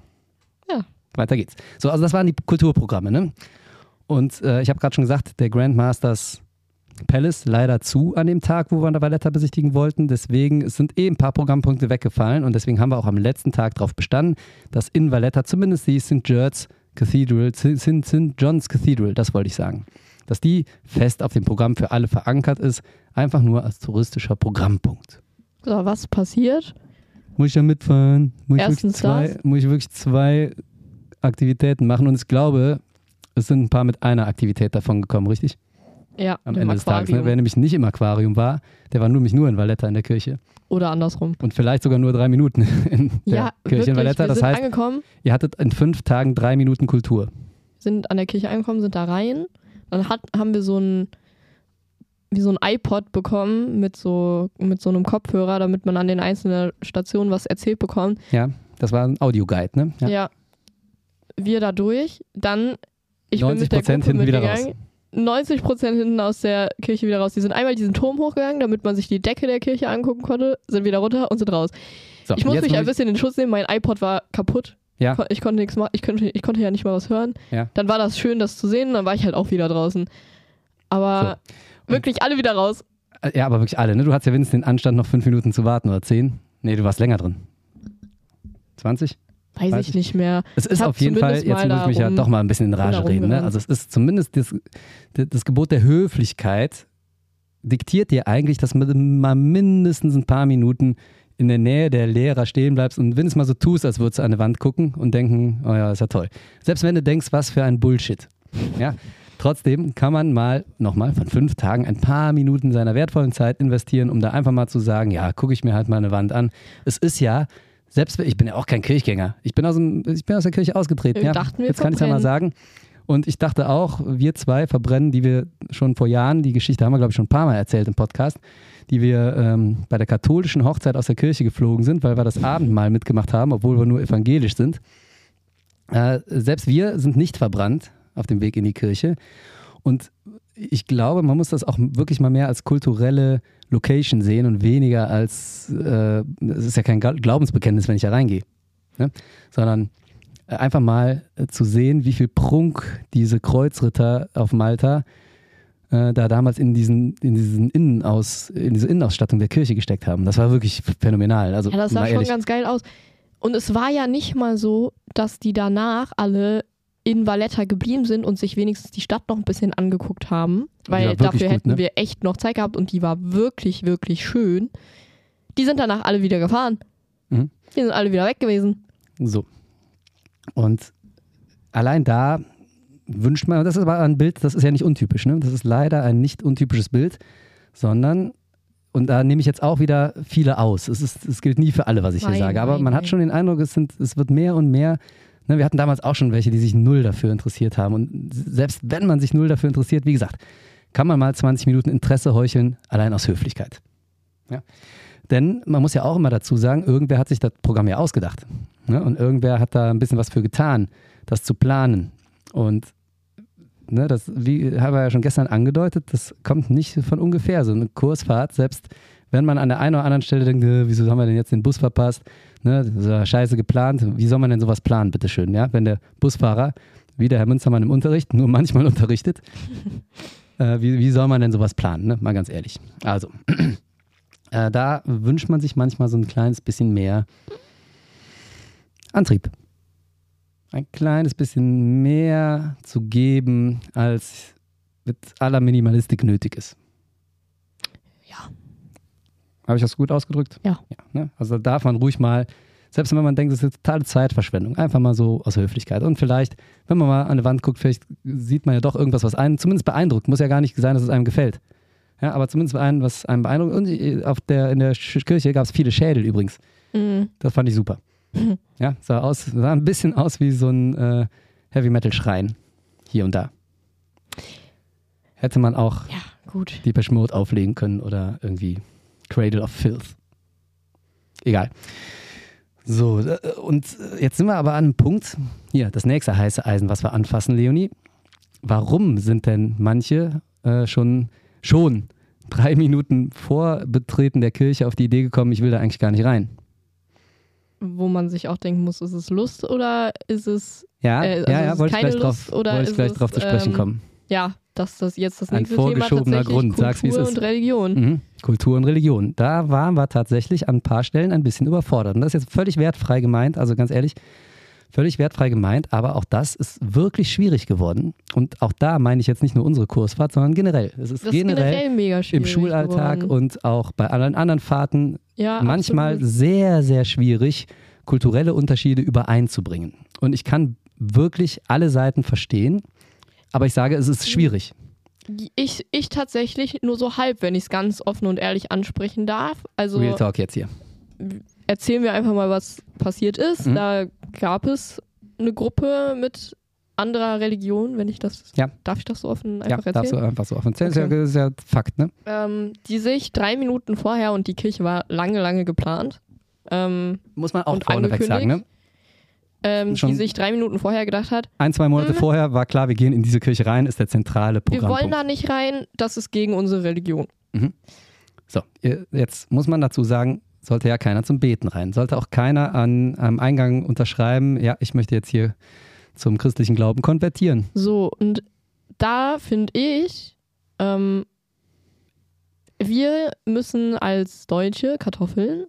Ja. Weiter geht's. So, also das waren die Kulturprogramme, ne? Und äh, ich habe gerade schon gesagt, der Grandmasters Palace leider zu an dem Tag, wo wir der Valletta besichtigen wollten. Deswegen es sind eh ein paar Programmpunkte weggefallen und deswegen haben wir auch am letzten Tag darauf bestanden, dass in Valletta zumindest die St. George's Cathedral, St. St. John's Cathedral, das wollte ich sagen, dass die fest auf dem Programm für alle verankert ist, einfach nur als touristischer Programmpunkt. So, was passiert? Muss ich da mitfahren? Muss ich, wirklich Erstens zwei, muss ich wirklich zwei Aktivitäten machen? Und ich glaube, es sind ein paar mit einer Aktivität davon gekommen, richtig? Ja, Am Ende des Tages. Ne? Aquarium. Wer nämlich nicht im Aquarium war, der war nämlich nur in Valletta in der Kirche. Oder andersrum. Und vielleicht sogar nur drei Minuten in der ja, Kirche wirklich. in Valletta. Das heißt, angekommen, ihr hattet in fünf Tagen drei Minuten Kultur. sind an der Kirche angekommen, sind da rein. Dann hat, haben wir so ein wie so ein iPod bekommen mit so mit so einem Kopfhörer, damit man an den einzelnen Stationen was erzählt bekommt. Ja, das war ein Audioguide, ne? Ja. Ja. Wir da durch, dann ich bin mit der 90% Gruppe hinten wieder mitgegangen. 90 Prozent hinten aus der Kirche wieder raus. Die sind einmal diesen Turm hochgegangen, damit man sich die Decke der Kirche angucken konnte, sind wieder runter und sind raus. So, Ich muss mich ein bisschen in Schutz nehmen, mein iPod war kaputt. Ja. Ich konnte nichts machen, ich konnte, ich konnte ja nicht mal was hören. Ja. Dann war das schön, das zu sehen, dann war ich halt auch wieder draußen. Aber Und- wirklich alle wieder raus. Äh, Ja, aber wirklich alle, ne? Du hattest ja wenigstens den Anstand, noch fünf Minuten zu warten oder zehn. Nee, du warst länger drin. 20? Weiß, Weiß ich ich. nicht mehr. Es ist auf jeden Fall, jetzt muss ich mich ja doch mal ein bisschen in Rage reden. Ne? Also es ist zumindest das, das Gebot der Höflichkeit diktiert dir eigentlich, dass man mal mindestens ein paar Minuten in der Nähe der Lehrer stehen bleibst und wenn es mal so tust, als würdest du an eine Wand gucken und denken, oh ja, ist ja toll. Selbst wenn du denkst, was für ein Bullshit. Ja? Trotzdem kann man mal nochmal von fünf Tagen ein paar Minuten seiner wertvollen Zeit investieren, um da einfach mal zu sagen, ja, gucke ich mir halt mal eine Wand an. Es ist ja, selbst ich bin ja auch kein Kirchgänger. Ich bin aus, dem, ich bin aus der Kirche ausgetreten. Wir Ja? dachten, wir Jetzt kann ich ja mal sagen. Und ich dachte auch, wir zwei verbrennen, die wir schon vor Jahren, die Geschichte haben wir, glaube ich, schon ein paar Mal erzählt im Podcast, die wir ähm, bei der katholischen Hochzeit aus der Kirche geflogen sind, weil wir das Abendmahl mitgemacht haben, obwohl wir nur evangelisch sind. Äh, selbst wir sind nicht verbrannt auf dem Weg in die Kirche. Und ich glaube, man muss das auch wirklich mal mehr als kulturelle Location sehen und weniger als, äh, es ist ja kein Gla- Glaubensbekenntnis, wenn ich da reingehe, ne? sondern äh, einfach mal äh, zu sehen, wie viel Prunk diese Kreuzritter auf Malta äh, da damals in diesen, in diesen Innenaus, in diese Innenausstattung der Kirche gesteckt haben. Das war wirklich phänomenal. Also, Ja, das sah schon ehrlich. ganz geil aus. Und es war ja nicht mal so, dass die danach alle in Valletta geblieben sind und sich wenigstens die Stadt noch ein bisschen angeguckt haben. Weil dafür gut, hätten ne? wir echt noch Zeit gehabt und die war wirklich, wirklich schön. Die sind danach alle wieder gefahren. Mhm. Die sind alle wieder weg gewesen. So. Und allein da wünscht man, das ist aber ein Bild, das ist ja nicht untypisch, ne? Das ist leider ein nicht untypisches Bild, sondern, und da nehme ich jetzt auch wieder viele aus. Es, ist, es gilt nie für alle, was ich hier Nein, sage, aber nein, man hat nein. schon den Eindruck, es, sind, es wird mehr und mehr. Ne, wir hatten damals auch schon welche, die sich null dafür interessiert haben. Und selbst wenn man sich null dafür interessiert, wie gesagt, kann man mal 20 Minuten Interesse heucheln, allein aus Höflichkeit. Ja? Denn man muss ja auch immer dazu sagen, irgendwer hat sich das Programm ja ausgedacht. Ne? Und irgendwer hat da ein bisschen was für getan, das zu planen. Und ne, das, wie haben wir ja schon gestern angedeutet, das kommt nicht von ungefähr. So eine Kursfahrt, selbst wenn man an der einen oder anderen Stelle denkt, äh, wieso haben wir denn jetzt den Bus verpasst? Ne, ja scheiße geplant. Wie soll man denn sowas planen, bitteschön? Ja? Wenn der Busfahrer, wie der Herr Münzermann im Unterricht, nur manchmal unterrichtet, äh, wie, wie soll man denn sowas planen? Ne? Mal ganz ehrlich. Also, äh, da wünscht man sich manchmal so ein kleines bisschen mehr Antrieb. Ein kleines bisschen mehr zu geben, als mit aller Minimalistik nötig ist. Ja. Habe ich das gut ausgedrückt? Ja. ne? Also da darf man ruhig mal, selbst wenn man denkt, das ist totale Zeitverschwendung, einfach mal so aus Höflichkeit. Und vielleicht, wenn man mal an eine Wand guckt, vielleicht sieht man ja doch irgendwas, was einen zumindest beeindruckt. Muss ja gar nicht sein, dass es einem gefällt. Ja, aber zumindest einen, was einem beeindruckt. Und äh, auf der, in der Kirche gab es viele Schädel übrigens. Mhm. Das fand ich super. Ja, sah, aus, sah ein bisschen aus wie so ein äh, Heavy-Metal-Schrein. Hier und da. Hätte man auch Ja, gut. Deepesh Mode auflegen können oder irgendwie Cradle of Filth. Egal. So, äh, und äh, jetzt sind wir aber an einem Punkt. Hier, das nächste heiße Eisen, was wir anfassen, Leonie. Warum sind denn manche äh, schon, schon drei Minuten vor Betreten der Kirche auf die Idee gekommen, ich will da eigentlich gar nicht rein? Wo man sich auch denken muss, ist es Lust oder ist es, Ja, Äh, also ja, ist ja, wollte ich gleich, drauf, Lust oder wollte ich ist gleich es, drauf zu sprechen ähm, kommen. ja, dass das jetzt das Ein nächste Thema vorgeschobener tatsächlich Grund, sag's, wie es Kultur ist. und Religion. Mhm. Kultur und Religion. Da waren wir tatsächlich an ein paar Stellen ein bisschen überfordert. Und das ist jetzt völlig wertfrei gemeint, also ganz ehrlich, völlig wertfrei gemeint, aber auch das ist wirklich schwierig geworden. Und auch da meine ich jetzt nicht nur unsere Kursfahrt, sondern generell. Es ist Das ist generell, generell mega im Schulalltag geworden. und auch bei allen anderen Fahrten ja, manchmal absolut. sehr, sehr schwierig, kulturelle Unterschiede übereinzubringen. Und ich kann wirklich alle Seiten verstehen, aber ich sage, es ist schwierig. Ich, ich tatsächlich nur so halb, wenn ich es ganz offen und ehrlich ansprechen darf. Also Real Talk jetzt hier. erzählen wir einfach mal, was passiert ist. Mhm. Da gab es eine Gruppe mit anderer Religion, wenn ich das, Ja. darf ich das so offen Ja, einfach darfst du erzählen? einfach so offen erzählen. Okay. Ist, ja, ist ja Fakt, ne? Ähm, die sich drei Minuten vorher, und die Kirche war lange, lange geplant, ähm, Muss man auch vorneweg sagen, ne? ähm, Schon- die sich drei Minuten vorher gedacht hat, Ein, zwei Monate Mhm. vorher war klar, wir gehen in diese Kirche rein, ist der zentrale wir Programmpunkt. wollen da nicht rein, das ist gegen unsere Religion. So, ihr- jetzt muss man dazu sagen, sollte ja keiner zum Beten rein. Sollte auch keiner an am Eingang unterschreiben, ja, ich möchte jetzt hier zum christlichen Glauben konvertieren. So, und da finde ich, ähm, wir müssen als Deutsche Kartoffeln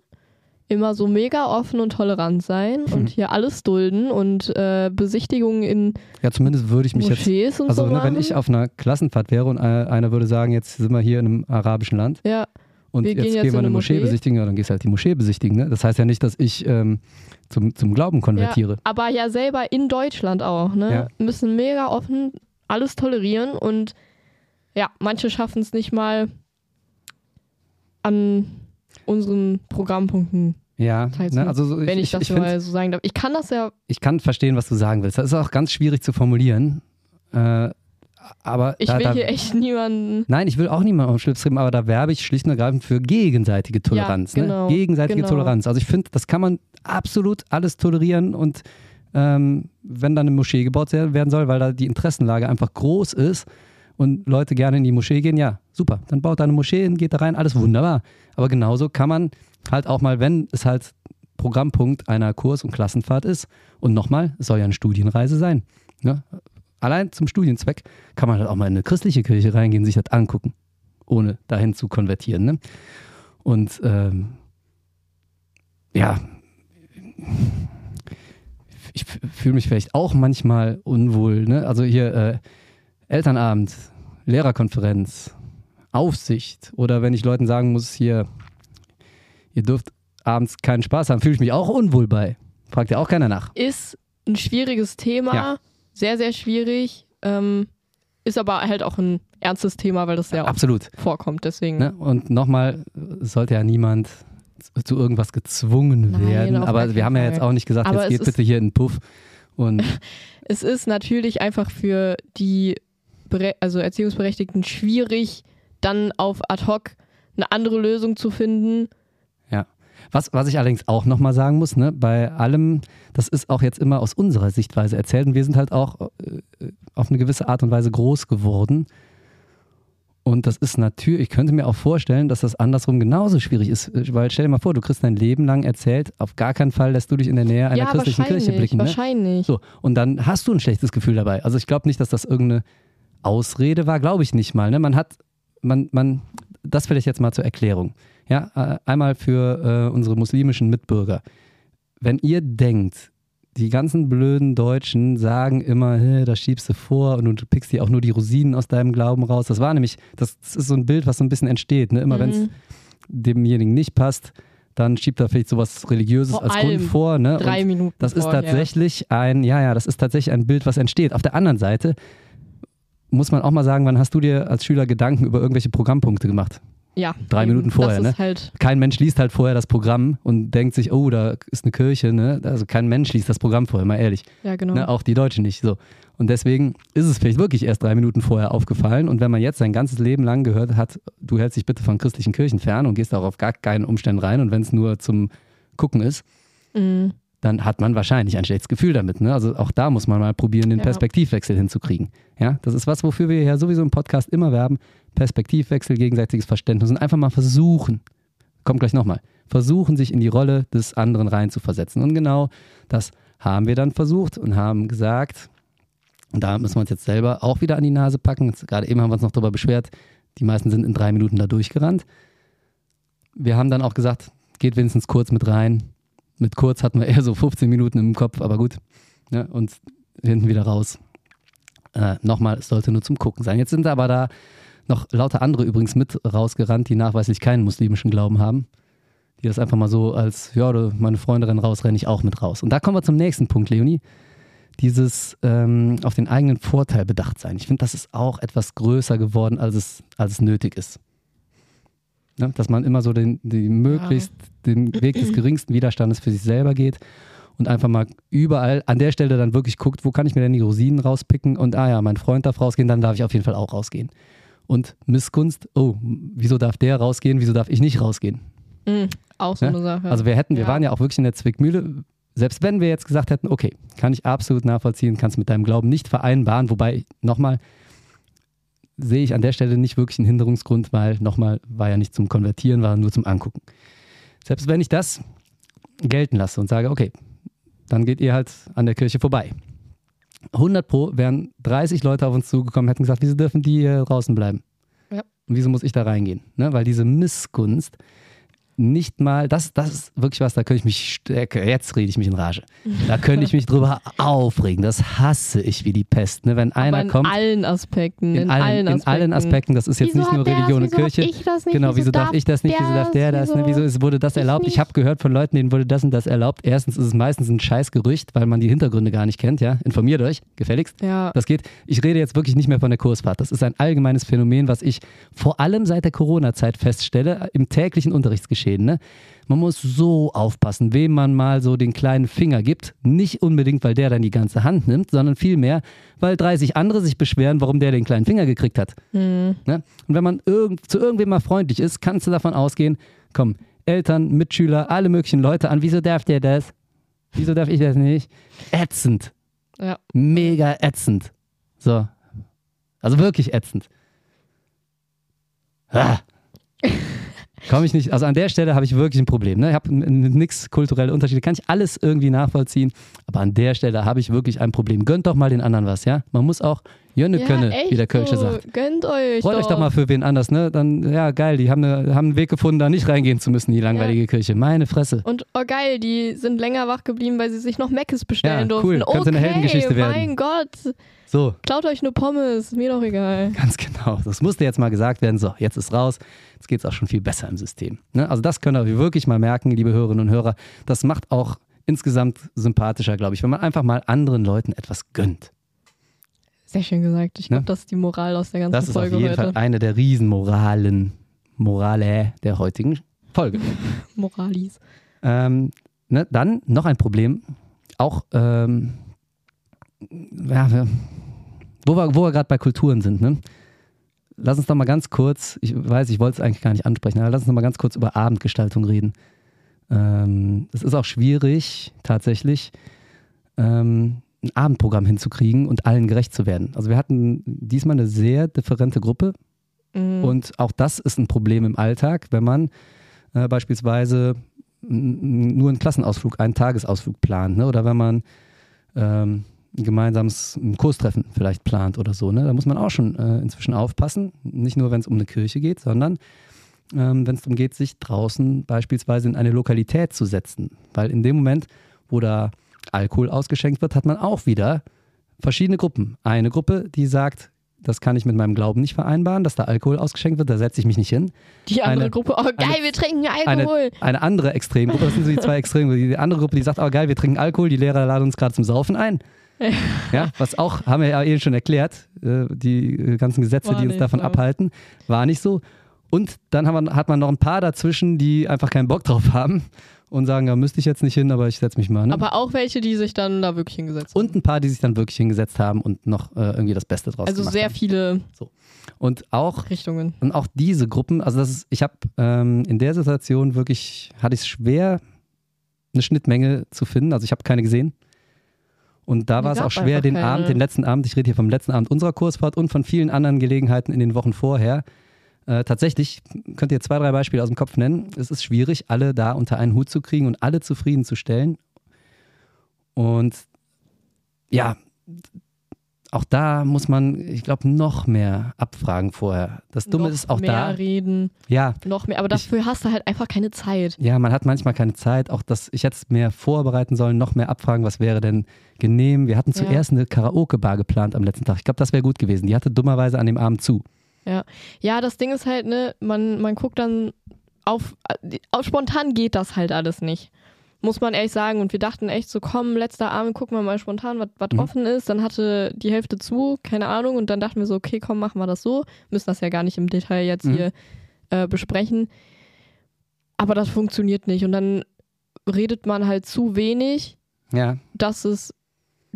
immer so mega offen und tolerant sein Mhm. und hier alles dulden und äh, Besichtigungen in Ja, zumindest würde ich mich jetzt, Moschees und also so ne, wenn ich auf einer Klassenfahrt wäre und äh, einer würde sagen, jetzt sind wir hier in einem arabischen Land ja, und Wir jetzt, gehen jetzt gehen wir eine Moschee, Moschee. besichtigen, ja, dann gehst du halt die Moschee besichtigen. Ne? Das heißt ja nicht, dass ich ähm, zum, zum Glauben konvertiere. aber ja selber in Deutschland auch, ne? Ja. Müssen mega offen alles tolerieren und ja, manche schaffen es nicht mal an unseren Programmpunkten, Ja, ne? also so, wenn ich, ich, das ich, mal so sagen darf. Ich kann das ja ich kann verstehen, was du sagen willst. Das ist auch ganz schwierig zu formulieren. Äh, aber Ich da, will da, hier echt niemanden. Nein, ich will auch niemanden auf den Schlips treiben, aber da werbe ich schlicht und ergreifend für gegenseitige Toleranz. genau, ne? Gegenseitige genau. Toleranz. Also ich finde, das kann man absolut alles tolerieren und ähm, wenn dann eine Moschee gebaut werden soll, weil da die Interessenlage einfach groß ist und Leute gerne in die Moschee gehen, ja, super. Dann baut da eine Moschee hin, geht da rein, alles wunderbar. Aber genauso kann man halt auch mal, wenn es halt Programmpunkt einer Kurs- und Klassenfahrt ist, und nochmal, es soll ja eine Studienreise sein. Ne? Allein zum Studienzweck kann man halt auch mal in eine christliche Kirche reingehen, sich das angucken, ohne dahin zu konvertieren. Ne? Und ähm, ja, ich fühle mich vielleicht auch manchmal unwohl. Ne? Also hier äh, Elternabend, Lehrerkonferenz, Aufsicht oder wenn ich Leuten sagen muss, hier, ihr dürft abends keinen Spaß haben, fühle ich mich auch unwohl bei. Fragt ja auch keiner nach. Ist ein schwieriges Thema, Ja. Sehr, sehr schwierig. Ähm, ist aber halt auch ein ernstes Thema, weil das sehr oft Absolut. vorkommt. Deswegen. Ne? Und nochmal, sollte ja niemand zu- irgendwas gezwungen Nein, werden. Aber wir haben ja jetzt auch nicht gesagt, Aber jetzt geht bitte hier in den Puff. Und Es ist natürlich einfach für die also Erziehungsberechtigten schwierig, dann auf ad hoc eine andere Lösung zu finden. Was, was ich allerdings auch nochmal sagen muss, ne, bei allem, das ist auch jetzt immer aus unserer Sichtweise erzählt und wir sind halt auch äh, auf eine gewisse Art und Weise groß geworden. Und das ist natürlich, ich könnte mir auch vorstellen, dass das andersrum genauso schwierig ist, äh, weil stell dir mal vor, du kriegst dein Leben lang erzählt, auf gar keinen Fall lässt du dich in der Nähe einer ja, christlichen. Kirche blicken. Ne? Wahrscheinlich. So, und dann hast du ein schlechtes Gefühl dabei. Also ich glaube nicht, dass das irgendeine Ausrede war, glaube ich nicht mal. Ne? Man hat, man, man, das vielleicht jetzt mal zur Erklärung. Ja, äh, einmal für äh, unsere muslimischen Mitbürger. Wenn ihr denkt, die ganzen blöden Deutschen sagen immer, "Hä, das schiebst du vor und du pickst dir auch nur die Rosinen aus deinem Glauben raus. Das war nämlich, das, das ist so ein Bild, was so ein bisschen entsteht. Ne? Immer wenn es Mhm. demjenigen nicht passt, dann schiebt er vielleicht sowas Religiöses Vor als Grund vor. Ne? Und Drei Minuten. das ist vorher. tatsächlich ein, ja, ja, das ist tatsächlich ein Bild, was entsteht. Auf der anderen Seite muss man auch mal sagen, wann hast du dir als Schüler Gedanken über irgendwelche Programmpunkte gemacht? Ja. drei eben. Minuten vorher, Das ne? ist halt. Kein Mensch liest halt vorher das Programm und denkt sich, oh, da ist eine Kirche, ne? Also kein Mensch liest das Programm vorher, mal ehrlich. Ja, genau. Ne? Auch die Deutschen nicht. So. Und deswegen ist es vielleicht wirklich erst drei Minuten vorher aufgefallen. Und wenn man jetzt sein ganzes Leben lang gehört hat, du hältst dich bitte von christlichen Kirchen fern und gehst auch auf gar keinen Umständen rein und wenn es nur zum Gucken ist, Mhm. Dann hat man wahrscheinlich ein schlechtes Gefühl damit. Ne? Also auch da muss man mal probieren, den Ja. Perspektivwechsel hinzukriegen. Ja, das ist was, wofür wir ja sowieso im Podcast immer werben. Perspektivwechsel, gegenseitiges Verständnis und einfach mal versuchen, kommt gleich nochmal, versuchen, sich in die Rolle des anderen reinzuversetzen. Und genau das haben wir dann versucht und haben gesagt, und da müssen wir uns jetzt selber auch wieder an die Nase packen. Jetzt, gerade eben haben wir uns noch darüber beschwert, die meisten sind in drei Minuten da durchgerannt. Wir haben dann auch gesagt, geht wenigstens kurz mit rein. Mit kurz hatten wir eher so 15 Minuten im Kopf, aber gut. Ja, und hinten wieder raus. Äh, Nochmal, es sollte nur zum Gucken sein. Jetzt sind aber da noch lauter andere übrigens mit rausgerannt, die nachweislich keinen muslimischen Glauben haben. Die das einfach mal so als, ja, meine Freunde rennen raus, renne ich auch mit raus. Und da kommen wir zum nächsten Punkt, Leonie. Dieses ähm, auf den eigenen Vorteil bedacht sein. Ich finde, das ist auch etwas größer geworden, als es, als es nötig ist. Ne? Dass man immer so den, die möglichst den Weg des geringsten Widerstandes für sich selber geht und einfach mal überall an der Stelle dann wirklich guckt, wo kann ich mir denn die Rosinen rauspicken und ah ja, mein Freund darf rausgehen, dann darf ich auf jeden Fall auch rausgehen. Und Missgunst, oh, wieso darf der rausgehen, wieso darf ich nicht rausgehen? Mhm. Auch so Ne? eine Sache. Also wir hätten, wir Ja. waren ja auch wirklich in der Zwickmühle, selbst wenn wir jetzt gesagt hätten, okay, kann ich absolut nachvollziehen, kannst mit deinem Glauben nicht vereinbaren, wobei nochmal sehe ich an der Stelle nicht wirklich einen Hinderungsgrund, weil nochmal war ja nicht zum Konvertieren, war nur zum Angucken. Selbst wenn ich das gelten lasse und sage, okay, dann geht ihr halt an der Kirche vorbei. 100 Pro wären 30 Leute auf uns zugekommen, hätten gesagt, wieso dürfen die hier draußen bleiben? Ja. Und wieso muss ich da reingehen? Ne? Weil diese Missgunst nicht mal, das, das ist wirklich was, da könnte ich mich, jetzt rede ich mich in Rage. Da könnte ich mich drüber aufregen. Das hasse ich wie die Pest. Ne? Wenn einer Aber in kommt, allen Aspekten. in, allen, in allen Aspekten, das ist jetzt Wieso nicht nur Religion das? und Kirche. Ich das nicht? Genau, wieso darf ich das nicht, wieso darf der das, ne? wieso ist, wurde das ich erlaubt? Ich nicht? habe gehört von Leuten, denen wurde das und das erlaubt. Erstens ist es meistens ein Scheißgerücht, weil man die Hintergründe gar nicht kennt, ja. Informiert euch, gefälligst. Ja, Das geht. Ich rede jetzt wirklich nicht mehr von der Kursfahrt. Das ist ein allgemeines Phänomen, was ich vor allem seit der Corona-Zeit feststelle, im täglichen Unterrichtsgeschehen. Ne? Man muss so aufpassen, wem man mal so den kleinen Finger gibt. Nicht unbedingt, weil der dann die ganze Hand nimmt, sondern vielmehr, weil 30 andere sich beschweren, warum der den kleinen Finger gekriegt hat. hm. Ne? Und wenn man irgend, zu irgendwem mal freundlich ist, kannst du davon ausgehen, komm, Eltern, Mitschüler, alle möglichen Leute an, wieso darf der das? Wieso darf ich das nicht? Ätzend. ja. Mega ätzend. So. Also wirklich ätzend. Ah. Komme ich nicht, also an der Stelle habe ich wirklich ein Problem. Ne? Ich habe nichts kulturelle Unterschiede, kann ich alles irgendwie nachvollziehen, aber an der Stelle habe ich wirklich ein Problem. Gönnt doch mal den anderen was, ja? Man muss auch Jönne ja, könne, wie der Kölsche so. sagt. Gönnt euch. Freut euch doch mal für wen anders, ne? Dann, ja, geil, die haben, eine, haben einen Weg gefunden, da nicht reingehen zu müssen, die langweilige Kirche. Meine Fresse. Und oh geil, die sind länger wach geblieben, weil sie sich noch Meckes bestellen Ja, durften. cool. Könnte Okay, eine Heldengeschichte werden. mein Gott. So, Klaut euch eine Pommes, mir doch egal. Ganz genau. Das musste jetzt mal gesagt werden. So, jetzt ist raus. Jetzt geht es auch schon viel besser im System. Ne? Also das könnt ihr wirklich mal merken, liebe Hörerinnen und Hörer. Das macht auch insgesamt sympathischer, glaube ich, wenn man einfach mal anderen Leuten etwas gönnt. Sehr schön gesagt. Ich glaube, Ne? das ist die Moral aus der ganzen Das ist auf Folge jeden heute. Fall eine der Riesenmoralen, Morale der heutigen Folge. Moralis. Ähm, ne, dann noch ein Problem. Auch, ähm, ja, wir- wo wir, wo wir gerade bei Kulturen sind. Ne? Lass uns doch mal ganz kurz, ich weiß, ich wollte es eigentlich gar nicht ansprechen, aber lass uns noch mal ganz kurz über Abendgestaltung reden. Ähm, es ist auch schwierig, tatsächlich, ähm, ein Abendprogramm hinzukriegen und allen gerecht zu werden. Also wir hatten diesmal eine sehr differente Gruppe, Mhm. und auch das ist ein Problem im Alltag, wenn man äh, beispielsweise nur einen Klassenausflug, einen Tagesausflug plant, ne? oder wenn man ähm, ein gemeinsames ein Kurstreffen vielleicht plant oder so. Ne? Da muss man auch schon äh, inzwischen aufpassen, nicht nur wenn es um eine Kirche geht, sondern ähm, wenn es darum geht, sich draußen beispielsweise in eine Lokalität zu setzen. Weil in dem Moment, wo da Alkohol ausgeschenkt wird, hat man auch wieder verschiedene Gruppen. Eine Gruppe, die sagt, das kann ich mit meinem Glauben nicht vereinbaren, dass da Alkohol ausgeschenkt wird, da setze ich mich nicht hin. Die andere eine- Gruppe, oh geil, eine- wir trinken Eine, Alkohol. eine andere Extremgruppe, das sind so die zwei Extremgruppen. Die andere Gruppe, die sagt, oh geil, wir trinken Alkohol, die Lehrer laden uns gerade zum Saufen ein. Ja, was auch, haben wir ja eben schon erklärt, äh, die äh, ganzen Gesetze, War die uns davon so. abhalten, war nicht so. Und dann wir, hat man noch ein paar dazwischen, die einfach keinen Bock drauf haben und sagen, da müsste ich jetzt nicht hin, aber ich setze mich mal. Ne? Aber auch welche, die sich dann da wirklich hingesetzt haben. und ein paar, die sich dann wirklich hingesetzt haben und noch äh, irgendwie das Beste draus Also gemacht sehr haben. viele Und auch Richtungen. Und auch diese Gruppen, also das ist, ich habe ähm, in der Situation wirklich, hatte ich es schwer, eine Schnittmenge zu finden. Also ich habe keine gesehen. Und da war es auch schwer, den keine. Abend, den letzten Abend, ich rede hier vom letzten Abend unserer Kursfahrt und von vielen anderen Gelegenheiten in den Wochen vorher. Äh, tatsächlich, könnt ihr zwei, drei Beispiele aus dem Kopf nennen. Es ist schwierig, alle da unter einen Hut zu kriegen und alle zufriedenzustellen. Und ja, auch da muss man, ich glaube, noch mehr abfragen vorher. Das Dumme noch ist auch mehr da. reden, Ja, noch mehr. Aber dafür hast du halt einfach keine Zeit. ja, man hat manchmal keine Zeit. Auch das, ich hätte es mehr vorbereiten sollen, noch mehr abfragen, was wäre denn genehm. Wir hatten Ja. zuerst eine Karaoke-Bar geplant am letzten Tag. Ich glaube, das wäre gut gewesen. Die hatte dummerweise an dem Abend zu. Ja, das Ding ist halt, ne, man, man guckt dann auf, auf spontan geht das halt alles nicht. Muss man ehrlich sagen. Und wir dachten echt so, komm, letzter Abend, gucken wir mal spontan, was Mhm. offen ist. Dann hatte die Hälfte zu, keine Ahnung. Und dann dachten wir so, okay, komm, machen wir das so. Müssen das ja gar nicht im Detail jetzt Mhm. hier äh, besprechen. Aber das funktioniert nicht. Und dann redet man halt zu wenig, Ja, dass es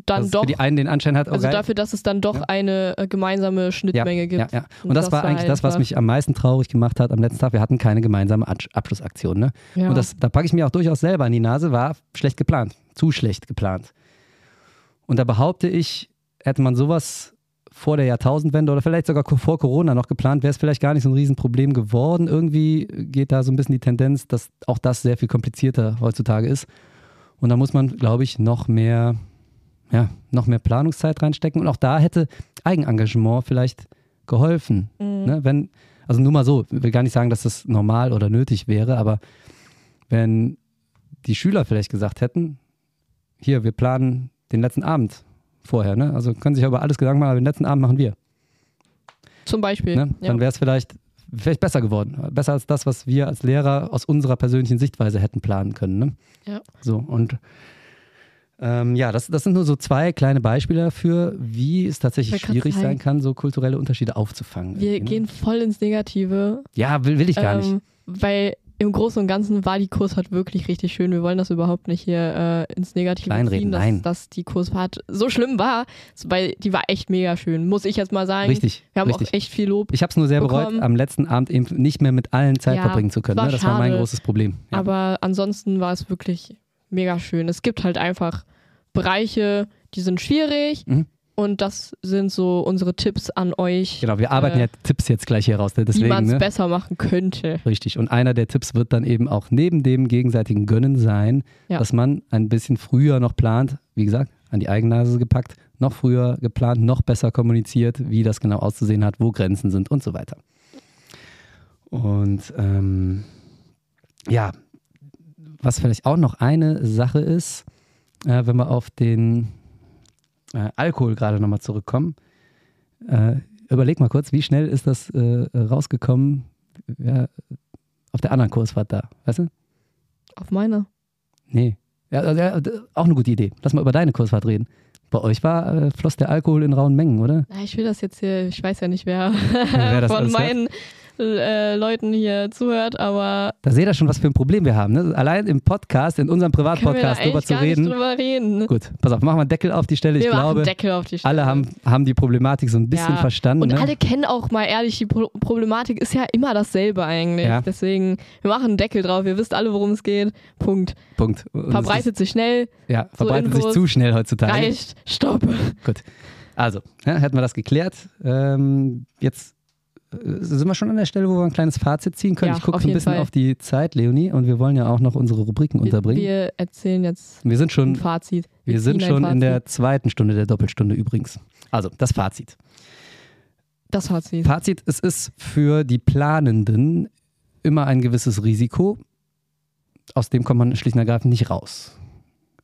dann dass doch, für die einen den Anschein hat, oh, also geil. dafür, dass es dann doch Ja. eine äh, gemeinsame Schnittmenge gibt. Ja, ja. Und, das, war eigentlich das, was mich am meisten traurig gemacht hat am letzten Tag. Wir hatten keine gemeinsame Absch- Abschlussaktion. Ne? Ja. Und das, da packe ich mir auch durchaus selber an die Nase, war schlecht geplant. Zu schlecht geplant. Und da behaupte ich, hätte man sowas vor der Jahrtausendwende oder vielleicht sogar vor Corona noch geplant, wäre es vielleicht gar nicht so ein Riesenproblem geworden. Irgendwie geht da so ein bisschen die Tendenz, dass auch das sehr viel komplizierter heutzutage ist. Und da muss man, glaube ich, noch mehr, ja, noch mehr Planungszeit reinstecken. Und auch da hätte Eigenengagement vielleicht geholfen. Mhm. Ne? Wenn, also nur mal so, ich will gar nicht sagen, dass das normal oder nötig wäre, aber wenn die Schüler vielleicht gesagt hätten, hier, wir planen den letzten Abend vorher, ne? Also können sich ja über alles Gedanken machen, aber den letzten Abend machen wir. Zum Beispiel. Ne? ja. Dann wäre es vielleicht, vielleicht besser geworden. Besser als das, was wir als Lehrer aus unserer persönlichen Sichtweise hätten planen können. Ne? Ja. So, und ähm, ja, das, das sind nur so zwei kleine Beispiele dafür, wie es tatsächlich schwierig sein kann, so kulturelle Unterschiede aufzufangen. Wir ne? gehen voll ins Negative. Ja, will, will ich gar nicht. ähm, Weil im Großen und Ganzen war die Kursfahrt wirklich richtig schön. Wir wollen das überhaupt nicht hier äh, ins Negative Kleinreden, ziehen, dass, nein. dass die Kursfahrt so schlimm war, weil die war echt mega schön, muss ich jetzt mal sagen. Richtig, Wir haben richtig. auch echt viel Lob. Ich habe es nur sehr bereut, bekommen. am letzten Abend eben nicht mehr mit allen Zeit Ja, verbringen zu können. war Ne? Das war mein schade. großes Problem. Ja. Aber ansonsten war es wirklich mega schön. Es gibt halt einfach Bereiche, die sind schwierig. Mhm. Und das sind so unsere Tipps an euch, Genau, wir arbeiten Äh, ja Tipps jetzt gleich hier raus. ne? wie Deswegen, man es ne? besser machen könnte. Richtig. Und einer der Tipps wird dann eben auch neben dem gegenseitigen Gönnen sein, Ja. dass man ein bisschen früher noch plant, wie gesagt, an die Eigennase gepackt, noch früher geplant, noch besser kommuniziert, wie das genau auszusehen hat, wo Grenzen sind und so weiter. Und ähm, ja, was vielleicht auch noch eine Sache ist, äh, wenn wir auf den äh, Alkohol gerade nochmal zurückkommen. Äh, überleg mal kurz, wie schnell ist das äh, rausgekommen, ja, auf der anderen Kursfahrt da, weißt du? Auf meiner. Nee. Ja, also, ja, auch eine gute Idee. Lass mal über deine Kursfahrt reden. Bei euch war, äh, floss der Alkohol in rauen Mengen, oder? Ich will das jetzt hier, ich weiß ja nicht, wer, Wer von alles hört. Äh, Leuten hier zuhört, aber Da seht ihr schon, was für ein Problem wir haben. Ne? Allein im Podcast, in unserem Privatpodcast drüber zu reden. drüber reden. Gut, pass auf, machen wir einen Deckel auf die Stelle. Wir ich glaube, Deckel auf die Stelle. alle haben, haben die Problematik so ein bisschen Ja. verstanden. Und ne? alle kennen auch mal ehrlich, die Pro Problematik ist ja immer dasselbe eigentlich. Ja. Deswegen, wir machen einen Deckel drauf, ihr wisst alle, worum es geht. Punkt. Punkt. Und Verbreitet sich schnell, Ist, ja, so verbreitet sich Infos. zu schnell heutzutage. reicht, stopp. Also, ja, hätten wir das geklärt. Ähm, jetzt sind wir schon an der Stelle, wo wir ein kleines Fazit ziehen können. Ja, ich gucke so ein bisschen Fall. auf die Zeit, Leonie, und wir wollen ja auch noch unsere Rubriken Wir, unterbringen. wir erzählen jetzt Wir sind ein schon, Fazit. wir sind ziehen ein schon in der zweiten Stunde der Doppelstunde übrigens. Also, das Fazit. Das Fazit. Fazit, es ist für die Planenden immer ein gewisses Risiko. Aus dem kommt man schlicht und ergreifend nicht raus.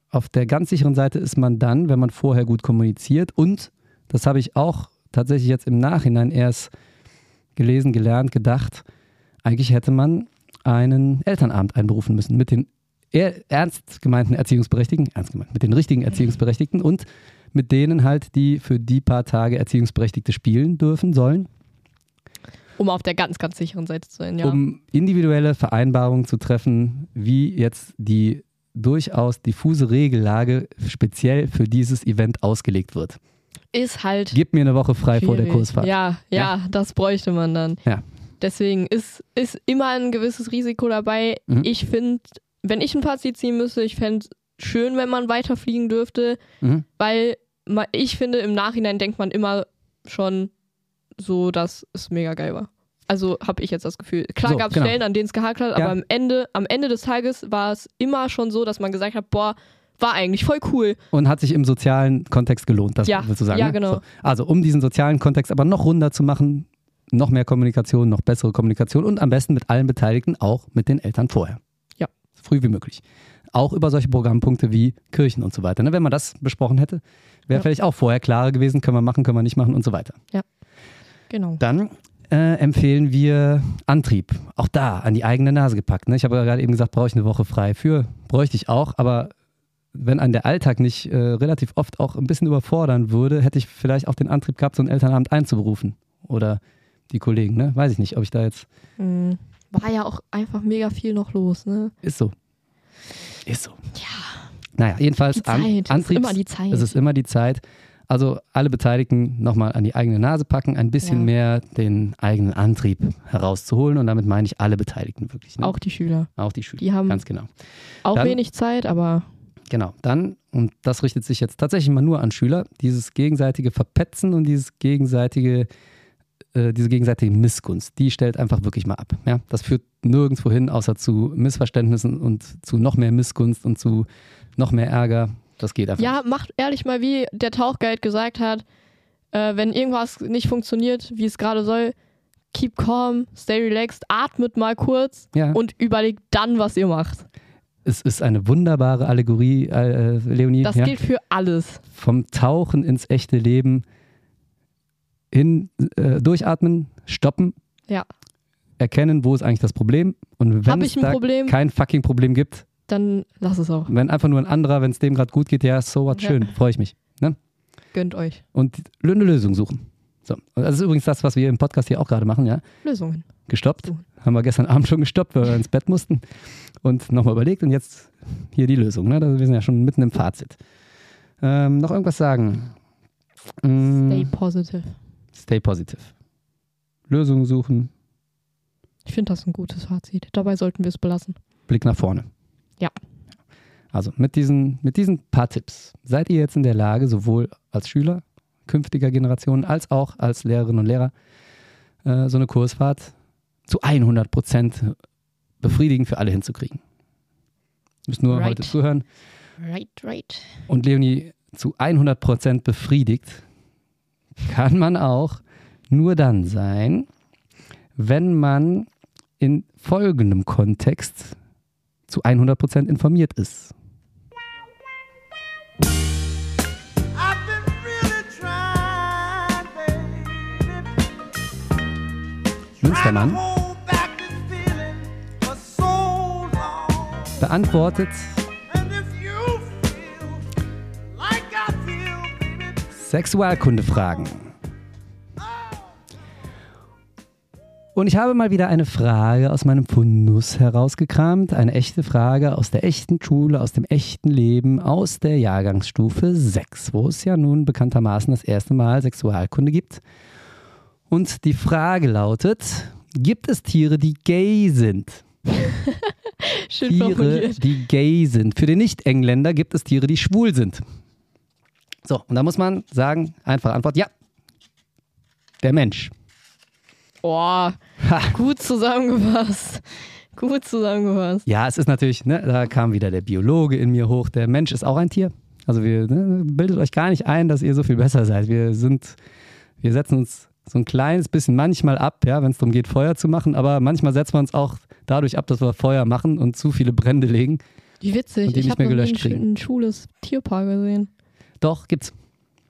Auf der ganz sicheren Seite ist man dann, wenn man vorher gut kommuniziert und, das habe ich auch tatsächlich jetzt im Nachhinein erst gelesen, gelernt, gedacht, eigentlich hätte man einen Elternabend einberufen müssen mit den ernst gemeinten Erziehungsberechtigten, ernst gemeint, mit den richtigen Erziehungsberechtigten und mit denen halt, die für die paar Tage Erziehungsberechtigte spielen dürfen sollen, Um auf der ganz, ganz sicheren Seite zu sein, ja. um individuelle Vereinbarungen zu treffen, wie jetzt die durchaus diffuse Regellage speziell für dieses Event ausgelegt wird. Ist halt Gib mir eine Woche frei vor der schwierig. Kursfahrt. Ja, ja, das bräuchte man dann. Ja. Deswegen ist, ist immer ein gewisses Risiko dabei. Mhm. Ich finde, wenn ich ein Fazit ziehen müsste, ich fände es schön, wenn man weiterfliegen dürfte, Mhm. weil ich finde, im Nachhinein denkt man immer schon so, dass es mega geil war. Also habe ich jetzt das Gefühl. Klar So, gab es genau. Stellen, an denen es gehakt hat, Ja. aber am Ende, am Ende des Tages war es immer schon so, dass man gesagt hat, boah, war eigentlich voll cool. Und hat sich im sozialen Kontext gelohnt, das Ja, willst du sagen. ja, ne? genau. So. Also um diesen sozialen Kontext aber noch runder zu machen, noch mehr Kommunikation, noch bessere Kommunikation und am besten mit allen Beteiligten, auch mit den Eltern vorher. Ja. So früh wie möglich. Auch über solche Programmpunkte wie Kirchen und so weiter. Ne? Wenn man das besprochen hätte, wäre Ja. vielleicht auch vorher klarer gewesen, können wir machen, können wir nicht machen und so weiter. Genau. Dann äh, empfehlen wir Antrieb. Auch da an die eigene Nase gepackt. Ne? Ich habe ja gerade eben gesagt, brauche ich eine Woche frei für. Bräuchte ich auch, aber wenn einen der Alltag nicht äh, relativ oft auch ein bisschen überfordern würde, hätte ich vielleicht auch den Antrieb gehabt, so einen Elternabend einzuberufen. Oder die Kollegen, ne? Weiß ich nicht, ob ich da jetzt. Mhm. War ja auch einfach mega viel noch los, ne? Ist so. Ist so. Ja, Naja, jedenfalls die Zeit. An es ist immer die Zeit. Es ist immer die Zeit. Also alle Beteiligten nochmal an die eigene Nase packen, ein bisschen Ja. mehr den eigenen Antrieb herauszuholen. Und damit meine ich alle Beteiligten wirklich. Ne? auch die Schüler. Auch die Schüler. Die haben Ganz genau. auch Dann- wenig Zeit, aber Genau. Dann, und das richtet sich jetzt tatsächlich mal nur an Schüler, dieses gegenseitige Verpetzen und dieses gegenseitige, äh, diese gegenseitige Missgunst, die stellt einfach wirklich mal ab. Ja? Das führt nirgendwo hin, außer zu Missverständnissen und zu noch mehr Missgunst und zu noch mehr Ärger. Das geht einfach. ja, macht ehrlich mal, wie der Tauchguide gesagt hat, äh, wenn irgendwas nicht funktioniert, wie es gerade soll, keep calm, stay relaxed, atmet mal kurz Ja. und überlegt dann, was ihr macht. Es ist eine wunderbare Allegorie, äh, Leonie. Das ja? gilt für alles. Vom Tauchen ins echte Leben hin, äh, durchatmen, stoppen, Ja. erkennen, wo ist eigentlich das Problem. Und wenn es da Problem? kein fucking Problem gibt, Dann lass es auch. wenn einfach nur ein anderer, wenn es dem gerade gut geht, ja, so what, Ja. schön, freue ich mich. Ne? Gönnt euch. Und eine Lösung suchen. So. Und das ist übrigens das, was wir im Podcast hier auch gerade machen, ja. Lösungen. Gestoppt. So. Haben wir gestern Abend schon gestoppt, weil wir ins Bett mussten. Und nochmal überlegt und jetzt hier die Lösung. Ne? Also wir sind ja schon mitten im Fazit. Ähm, noch irgendwas sagen? Mm, Stay positive. stay positive. Lösungen suchen, Ich finde das ein gutes Fazit. Dabei sollten wir es belassen. Blick nach vorne. Ja. Also mit diesen, mit diesen paar Tipps seid ihr jetzt in der Lage, sowohl als Schüler künftiger Generationen als auch als Lehrerinnen und Lehrer äh, so eine Kursfahrt zu 100 Prozent befriedigend für alle hinzukriegen. Du musst nur Right. heute zuhören. Right, right. Und Leonie zu 100 Prozent befriedigt kann man auch nur dann sein, wenn man in folgendem Kontext zu 100 Prozent informiert ist. Münstermann baby, Sexualkundefragen. Und ich habe mal wieder eine Frage aus meinem Fundus herausgekramt. Eine echte Frage aus der echten Schule, aus dem echten Leben, aus der Jahrgangsstufe 6, wo es ja nun bekanntermaßen das erste Mal Sexualkunde gibt. Und die Frage lautet, gibt es Tiere, die gay sind? Schön Tiere, formuliert. die gay sind. Für den Nicht-Engländer gibt es Tiere, die schwul sind. So, und da muss man sagen, einfache Antwort, ja. Der Mensch. Boah, gut zusammengefasst. Gut zusammengefasst. Ja, es ist natürlich, ne, da kam wieder der Biologe in mir hoch. Der Mensch ist auch ein Tier. Also wir ne, bildet euch gar nicht ein, dass ihr so viel besser seid. Wir sind, wir setzen uns so ein kleines bisschen manchmal ab, ja, wenn es darum geht, Feuer zu machen, aber manchmal setzen wir uns auch dadurch ab, dass wir Feuer machen und zu viele Brände legen. Wie witzig. Und die ich habe ein, schwules Tierpaar gesehen. Doch, gibt's.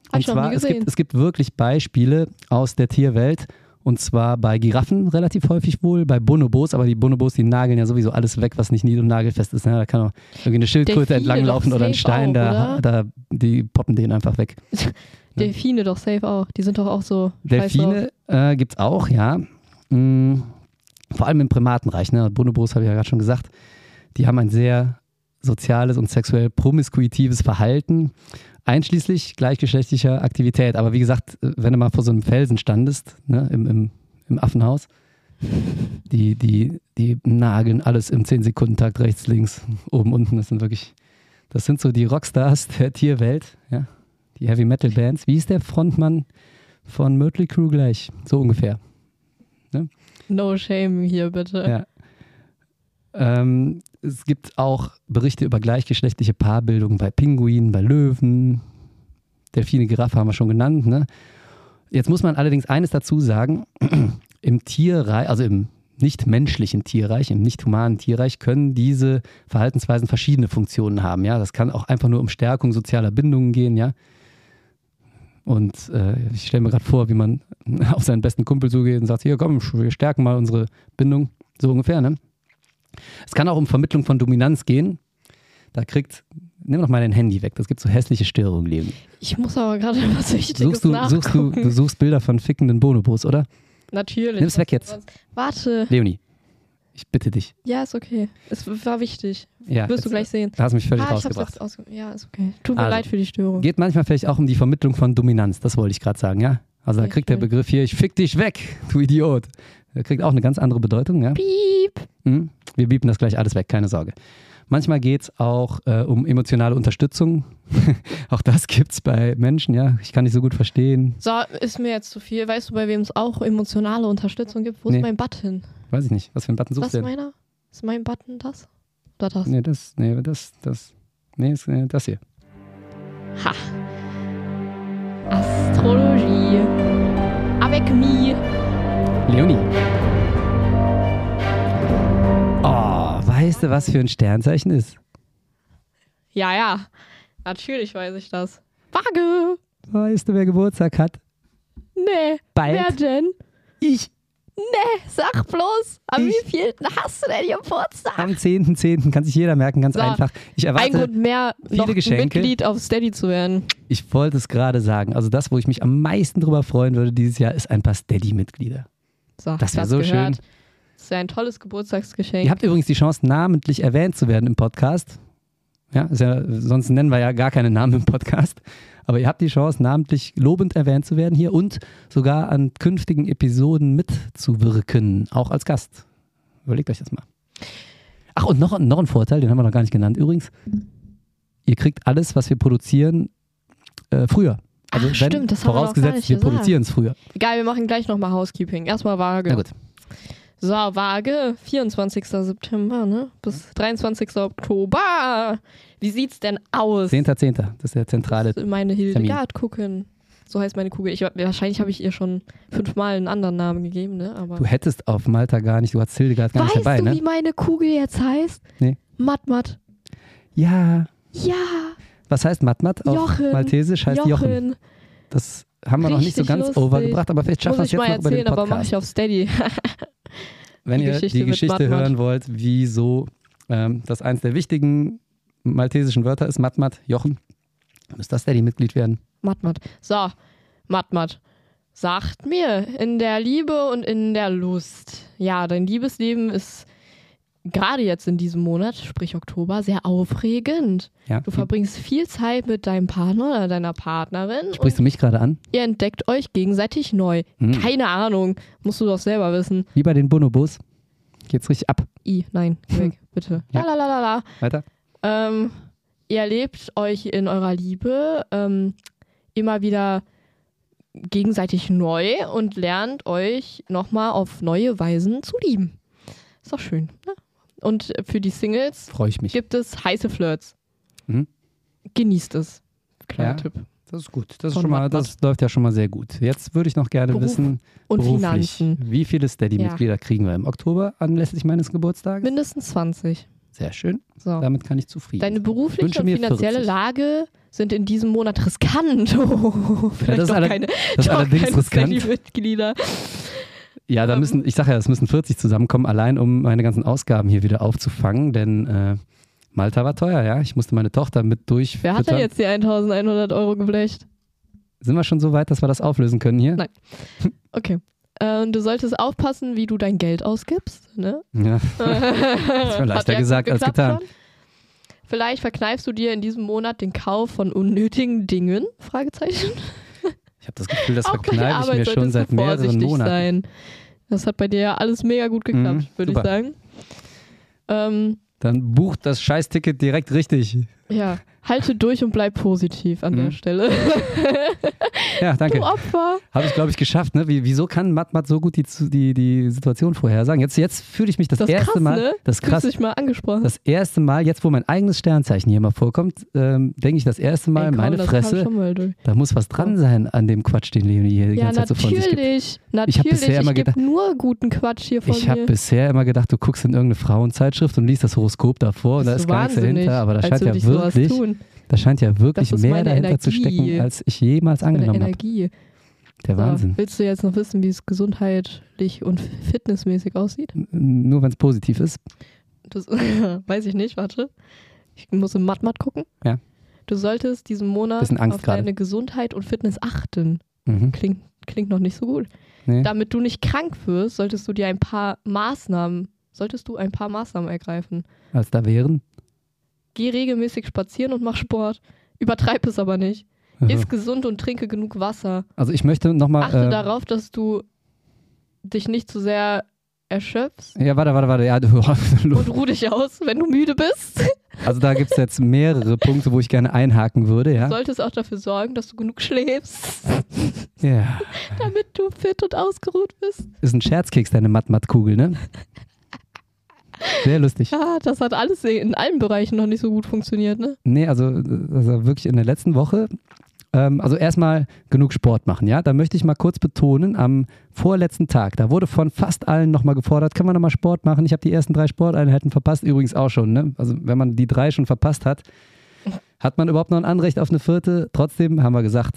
Hab Und zwar, es gibt, es gibt wirklich Beispiele aus der Tierwelt. Und zwar bei Giraffen relativ häufig wohl, bei Bonobos, aber die Bonobos, die nageln ja sowieso alles weg, was nicht nied- und nagelfest ist. Ne? Da kann auch irgendwie eine Schildkröte Delfine entlanglaufen oder ein Stein, auch, da, oder? da, die poppen den einfach weg. Delfine doch safe auch. Die sind doch auch so. Delfine äh, gibt es auch, ja. Mm, vor allem im Primatenreich. Ne? Bonobos habe ich ja gerade schon gesagt. Die haben ein sehr soziales und sexuell promiskuitives Verhalten, einschließlich gleichgeschlechtlicher Aktivität. Aber wie gesagt, wenn du mal vor so einem Felsen standest, ne, im, im, im Affenhaus, die, die, die nageln alles im 10-Sekunden-Takt rechts, links, oben, unten. Das sind wirklich, das sind so die Rockstars der Tierwelt, ja. Die Heavy Metal Bands. Wie ist der Frontmann von Mötley Crew gleich? So ungefähr. No shame hier bitte. Ja. Ähm, es gibt auch Berichte über gleichgeschlechtliche Paarbildung bei Pinguinen, bei Löwen, Delfine, Giraffe haben wir schon genannt. Ne? Jetzt muss man allerdings eines dazu sagen: Im Tierreich, also im nicht menschlichen Tierreich, im nicht humanen Tierreich, können diese Verhaltensweisen verschiedene Funktionen haben. Ja, das kann auch einfach nur um Stärkung sozialer Bindungen gehen. Ja, und äh, ich stelle mir gerade vor, wie man auf seinen besten Kumpel zugeht und sagt: Hier, komm, wir stärken mal unsere Bindung. So ungefähr, ne? Es kann auch um Vermittlung von Dominanz gehen. Da kriegt, nimm doch mal dein Handy weg, das gibt so hässliche Störungen, Leonie. Ich muss aber gerade was Wichtiges Suchst du, suchst du, du suchst Bilder von fickenden Bonobos, oder? Natürlich. Nimm's weg jetzt. Warte. Leonie, ich bitte dich. Ja, ist okay. Es war wichtig. Ja, Wirst du gleich sehen. Da hast du mich völlig ah, ich hab's rausgebracht. Ja, ist okay. Tut mir Also, leid für die Störung. Geht manchmal vielleicht auch um die Vermittlung von Dominanz, das wollte ich gerade sagen, ja? Also da Okay, kriegt der. Begriff hier, ich fick dich weg, du Idiot. Der kriegt auch eine ganz andere Bedeutung, ja? Piep. Hm? Wir biepen das gleich alles weg, keine Sorge. Manchmal geht es auch äh, um emotionale Unterstützung. auch das gibt es bei Menschen, ja. Ich kann nicht so gut verstehen. So, ist mir jetzt zu viel. Weißt du, bei wem es auch emotionale Unterstützung gibt? Wo Nee. ist mein Button? Weiß ich nicht. Was für einen Button Was suchst ist du denn? meiner? Ist mein Button das? Oder das? Nee, das, nee, das, das, nee, ist, äh, das hier. Ha. Astrologie. Avec me. Leonie. Weißt du, was für ein Sternzeichen ist? Ja, ja. Natürlich weiß ich das. Waage. Weißt du, wer Geburtstag hat? Nee. Bald. Wer denn? Ich. Nee, sag bloß. Am Ich- wievielten hast du denn Geburtstag? Am 10.10. kann sich jeder merken, ganz So. einfach. Ich Ein erwarte, Grund mehr, viele noch Geschenke. Mitglied auf Steady zu werden. ich wollte es gerade sagen. Also das, wo ich mich am meisten drüber freuen würde dieses Jahr, ist ein paar Steady-Mitglieder. So, Das wär das so gehört. schön. Ja ein tolles Geburtstagsgeschenk. Ihr habt übrigens die Chance, namentlich erwähnt zu werden im Podcast. Ja, ja, sonst nennen wir ja gar keine Namen im Podcast. Aber ihr habt die Chance, namentlich lobend erwähnt zu werden hier und sogar an künftigen Episoden mitzuwirken, auch als Gast. Überlegt euch das mal. Ach, und noch, noch ein Vorteil, den haben wir noch gar nicht genannt übrigens. Ihr kriegt alles, was wir produzieren, äh, früher. Also Ach, wenn, stimmt, das haben wir vorausgesetzt, nicht wir gesagt. produzieren es früher. Egal, wir machen gleich nochmal Housekeeping. Erstmal Waage. Na gut. So, Waage, 24. September, ne? Bis 23. Oktober. Wie sieht's denn aus? 10.10. Das ist der zentrale. Meine Termin. Hildegard gucken. So heißt meine Kugel. Ich, wahrscheinlich habe ich ihr schon fünfmal einen anderen Namen gegeben, ne? Aber Du hättest auf Malta gar nicht, du hast Hildegard gar weißt nicht dabei, du, ne? wie meine Kugel jetzt heißt? Nee. Matmat. Ja. Ja, Was heißt Matmat auf Jochen. Maltesisch? Heißt Jochen. Jochen. Das haben wir noch nicht so Richtig ganz lustig. overgebracht, aber vielleicht schaffen wir es ich jetzt mal noch über den erzählen, aber mache Podcast. ich auf Steady. Wenn die ihr Geschichte die Geschichte hören wollt, wieso ähm, das eins der wichtigen maltesischen Wörter ist, Matmat, Jochen, müsst ihr Steady-Mitglied werden. Matmat. So, Matmat. Sagt mir, in der Liebe und in der Lust. Ja, dein Liebesleben ist gerade jetzt in diesem Monat, sprich Oktober, sehr aufregend. Ja. Du verbringst viel Zeit mit deinem Partner oder deiner Partnerin Sprichst du mich gerade an? ihr entdeckt euch gegenseitig neu. Hm. Keine Ahnung, musst du doch selber wissen. Wie bei den Bonobos. Geht's richtig ab. I, nein, weg, bitte. Ja. La la la la la. Weiter? Ähm, ihr erlebt euch in eurer Liebe ähm, immer wieder gegenseitig neu und lernt euch nochmal auf neue Weisen zu lieben. Ist doch schön. Ne? Und für die Singles Freue ich mich. gibt es heiße Flirts. Mhm. Genießt es. Kleiner Ja. Tipp. Das ist gut. Das, ist Von schon mal, das läuft ja schon mal sehr gut. Jetzt würde ich noch gerne Beruf wissen, Und beruflich, Finanzen. wie viele Steady-Mitglieder kriegen wir im Oktober anlässlich meines Geburtstages? Mindestens 20. Sehr schön. So. Damit kann ich zufrieden Deine sein. berufliche wünsche und mir finanzielle 40. Lage sind in diesem Monat riskant. Oh, vielleicht das ist doch alle- keine, Das ist doch allerdings keine riskant. Steady-Mitglieder. Ja, da Ähm. müssen, ich sage ja, es müssen 40 zusammenkommen, allein um meine ganzen Ausgaben hier wieder aufzufangen, denn äh, Malta war teuer, ja. Ich musste meine Tochter mit durch. Wer hat denn jetzt die 1100 Euro geblecht? Sind wir schon so weit, dass wir das auflösen können hier? Nein. Okay. Ähm, du solltest aufpassen, wie du dein Geld ausgibst. Ne? Ja. das mir leichter gesagt als getan. Vielleicht verkneifst du dir in diesem Monat den Kauf von unnötigen Dingen? Fragezeichen. Ich habe das Gefühl, das verkneife ich mir schon seit mehreren Monaten. Sein. Das hat bei dir ja alles mega gut geklappt, Mhm, würde ich sagen. Ähm, Dann bucht das Scheißticket direkt richtig. ja, halte durch und bleib positiv an Mhm. der Stelle. Ja, danke. Du Opfer. Habe ich, glaube ich, geschafft. Ne? Wie, wieso kann Matmat so gut die, die, die Situation vorhersagen? Jetzt, jetzt fühle ich mich das, Das erste krass, Mal. ne? Das Fühlst krass. du dich mal angesprochen? Das erste Mal, jetzt wo mein eigenes Sternzeichen hier mal vorkommt, ähm, denke ich das erste Mal, Ey, komm, meine Fresse, da muss was dran sein an dem Quatsch, den Leonie hier die Ja, ganze Zeit so von sich gibt. natürlich. Natürlich. Ich hab bisher immer gedacht- nur guten Quatsch hier von Ich habe bisher immer gedacht, du guckst in irgendeine Frauenzeitschrift und liest das Horoskop davor und da ist gar nichts dahinter, aber da scheint ja wirklich, tun. Da scheint ja wirklich mehr dahinter zu Energie. stecken, als ich jemals angenommen habe. Energie. Der So, Wahnsinn. willst du jetzt noch wissen, wie es gesundheitlich und fitnessmäßig aussieht? N- Nur wenn es positiv ist. Das weiß ich nicht, warte. Ich muss im Matmat gucken. Ja. Du solltest diesen Monat auf gerade. deine Gesundheit und Fitness achten. Mhm. Klingt, klingt noch nicht so gut. Nee. Damit du nicht krank wirst, solltest du dir ein paar Maßnahmen, solltest du ein paar Maßnahmen ergreifen. Als da wären. Geh regelmäßig spazieren und mach Sport. Übertreib es aber nicht. Iss gesund und trinke genug Wasser. Also ich möchte nochmal. Achte Äh, darauf, dass du dich nicht zu sehr erschöpfst ja, warte, warte, warte. Ja, du, und ruh dich aus, wenn du müde bist. also da gibt es jetzt mehrere Punkte, wo ich gerne einhaken würde, Du ja. solltest auch dafür sorgen, dass du genug schläfst, Ja. damit du fit und ausgeruht bist. Ist ein Scherzkeks, deine Matt-Matt-Kugel, ne? Sehr lustig. Ja, das hat alles in allen Bereichen noch nicht so gut funktioniert, ne? Nee, also, also wirklich in der letzten Woche. Ähm, also erstmal genug Sport machen, ja. Da möchte ich mal kurz betonen, am vorletzten Tag, da wurde von fast allen nochmal gefordert, können wir nochmal Sport machen? Ich habe die ersten drei Sporteinheiten verpasst, übrigens auch schon, ne? Also wenn man die drei schon verpasst hat, hat man überhaupt noch ein Anrecht auf eine vierte? Trotzdem haben wir gesagt,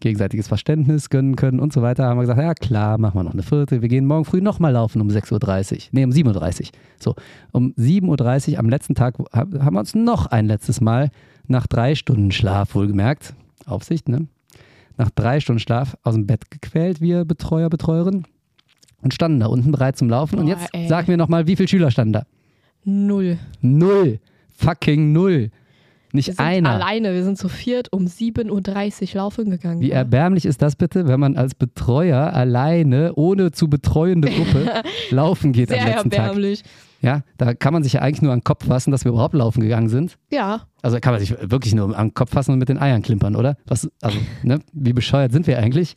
gegenseitiges Verständnis gönnen können und so weiter, haben wir gesagt, ja klar, machen wir noch eine vierte. Wir gehen morgen früh nochmal laufen um 6.30 Uhr. Nee, um 7.30 Uhr. So, um 7.30 Uhr am letzten Tag ha- haben wir uns noch ein letztes Mal nach drei Stunden Schlaf, wohlgemerkt, Aufsicht, ne? Nach drei Stunden Schlaf aus dem Bett gequält, wir Betreuer, Betreuerin, und standen da unten bereit zum Laufen. und Boah, jetzt ey. sag mir nochmal, wie viele Schüler standen da? Null. Null. Fucking null. Wir Nicht sind einer. alleine, wir sind zu viert um 7.30 Uhr laufen gegangen. Wie erbärmlich ist das bitte, wenn man als Betreuer alleine, ohne zu betreuende Gruppe, laufen geht Sehr am letzten Tag? erbärmlich. Ja, da kann man sich ja eigentlich nur an den Kopf fassen, dass wir überhaupt laufen gegangen sind. Ja, Also da kann man sich wirklich nur an den Kopf fassen und mit den Eiern klimpern, oder? Was, also, ne? Wie bescheuert sind wir eigentlich?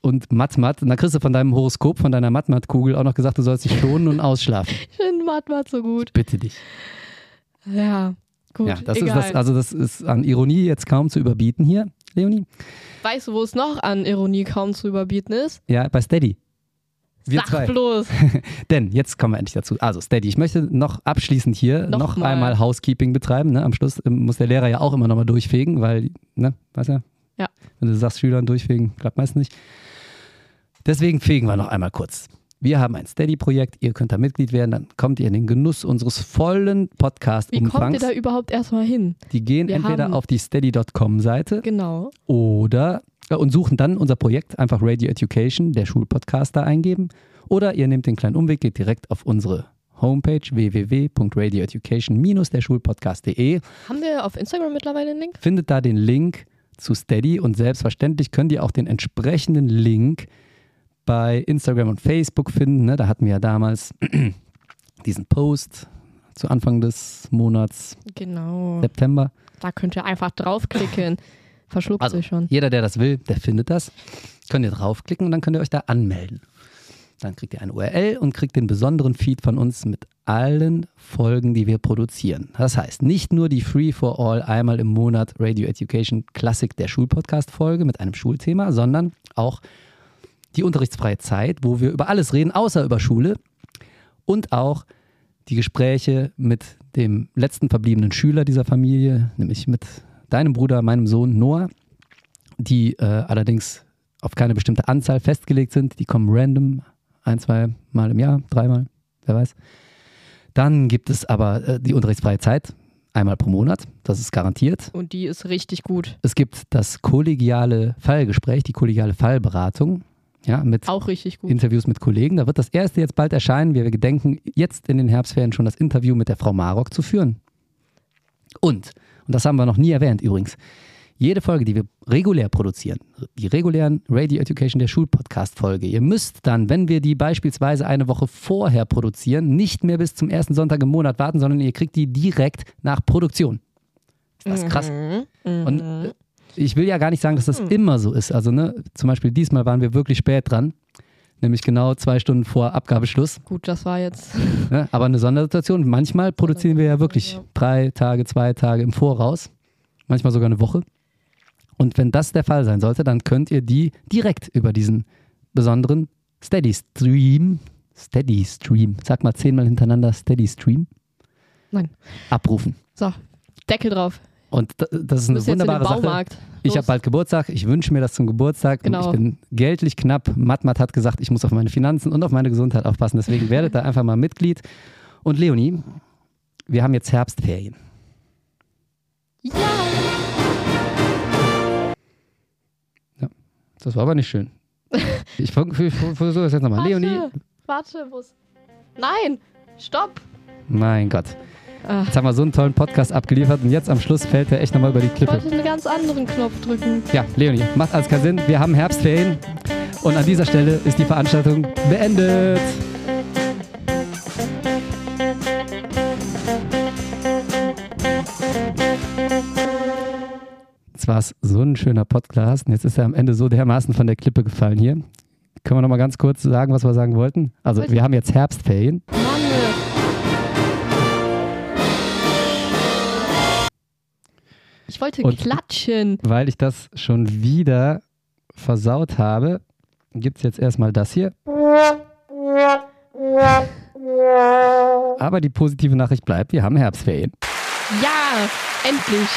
Und Matmat, da kriegst du von deinem Horoskop, von deiner Matmat-Kugel auch noch gesagt, du sollst dich schonen und ausschlafen. ich finde Matmat so gut. Bitte dich. Ja, gut. Ja, das ist egal. das, also das ist an Ironie jetzt kaum zu überbieten hier, Leonie. weißt du, wo es noch an Ironie kaum zu überbieten ist? Ja, bei Steady. Wir Sag zwei. bloß. Denn jetzt kommen wir endlich dazu. Also Steady, ich möchte noch abschließend hier noch, Noch mal. einmal Housekeeping betreiben. Ne? Am Schluss ähm, muss der Lehrer ja auch immer nochmal durchfegen, weil, ne, weißt du? Ja. Wenn du sagst, Schülern durchfegen, klappt meist nicht. Deswegen fegen wir noch einmal kurz. Wir haben ein Steady-Projekt, ihr könnt da Mitglied werden, dann kommt ihr in den Genuss unseres vollen Wie kommt ihr Podcast-Umfangs. da überhaupt erstmal hin? Die gehen Wir entweder auf die steady.com-Seite Genau. oder äh, und suchen dann unser Projekt, einfach Radio Education, der Schulpodcaster eingeben. Oder ihr nehmt den kleinen Umweg, geht direkt auf unsere Homepage www.radioeducation-derschulpodcast.de, Haben wir auf Instagram mittlerweile einen Link? findet da den Link zu Steady und selbstverständlich könnt ihr auch den entsprechenden Link bei Instagram und Facebook finden. Ne? Da hatten wir ja damals diesen Post zu Anfang des Monats Genau. September. Da könnt ihr einfach draufklicken. Verschluckt Also, sich schon. jeder, der das will, der findet das. Könnt ihr draufklicken und dann könnt ihr euch da anmelden. Dann kriegt ihr eine URL und kriegt den besonderen Feed von uns mit allen Folgen, die wir produzieren. Das heißt, nicht nur die Free for All einmal im Monat Radio Education Classic der Schulpodcast-Folge mit einem Schulthema, sondern auch die unterrichtsfreie Zeit, wo wir über alles reden, außer über Schule. Und auch die Gespräche mit dem letzten verbliebenen Schüler dieser Familie, nämlich mit deinem Bruder, meinem Sohn Noah, die äh, allerdings auf keine bestimmte Anzahl festgelegt sind. Die kommen random ein, zwei Mal im Jahr, dreimal, wer weiß. Dann gibt es aber äh, die unterrichtsfreie Zeit, einmal pro Monat, das ist garantiert. Und die ist richtig gut. Es gibt das kollegiale Fallgespräch, die kollegiale Fallberatung, ja, mit Auch richtig gut. Interviews mit Kollegen. Da wird das erste jetzt bald erscheinen. Wir gedenken jetzt in den Herbstferien schon das Interview mit der Frau Marok zu führen. Und, und das haben wir noch nie erwähnt übrigens, jede Folge, die wir regulär produzieren, die regulären Radio Education der Schulpodcast-Folge, ihr müsst dann, wenn wir die beispielsweise eine Woche vorher produzieren, nicht mehr bis zum ersten Sonntag im Monat warten, sondern ihr kriegt die direkt nach Produktion. Ist das krass? Mhm. Und äh, ich will ja gar nicht sagen, dass das immer so ist. Also, ne, zum Beispiel diesmal waren wir wirklich spät dran, nämlich genau zwei Stunden vor Abgabeschluss. Gut, das war jetzt. Ne? Aber eine Sondersituation. Manchmal produzieren wir ja wirklich Ja. drei Tage, zwei Tage im Voraus, manchmal sogar eine Woche. Und wenn das der Fall sein sollte, dann könnt ihr die direkt über diesen besonderen Steady Stream, Steady Stream, sag mal zehnmal hintereinander Steady Stream, Nein. abrufen. So, Deckel drauf. Und da- das ist eine wunderbare Sache. Ich habe bald Geburtstag, ich wünsche mir das zum Geburtstag Genau. und ich bin geldlich knapp. Matmat hat gesagt, ich muss auf meine Finanzen und auf meine Gesundheit aufpassen, deswegen werdet da einfach mal Mitglied. Und Leonie, wir haben jetzt Herbstferien. Ja! Das war aber nicht schön. Ich ver- ver- ver- versuche es jetzt nochmal. Leonie, Warte, warte, wo ist. Nein! Stopp! mein Gott. Jetzt haben wir so einen tollen Podcast abgeliefert und jetzt am Schluss fällt er echt nochmal über die ich Klippe. wollte einen ganz anderen Knopf drücken. Ja, Leonie, macht alles keinen Sinn. Wir haben Herbstferien und an dieser Stelle ist die Veranstaltung beendet. Jetzt war es so ein schöner Podcast und jetzt ist er am Ende so dermaßen von der Klippe gefallen hier. Können wir nochmal ganz kurz sagen, was wir sagen wollten? Also, wir haben jetzt Herbstferien. Ich wollte Und- klatschen. Weil ich das schon wieder versaut habe, gibt es jetzt erstmal das hier. Aber die positive Nachricht bleibt, wir haben Herbstferien. Ja! Endlich!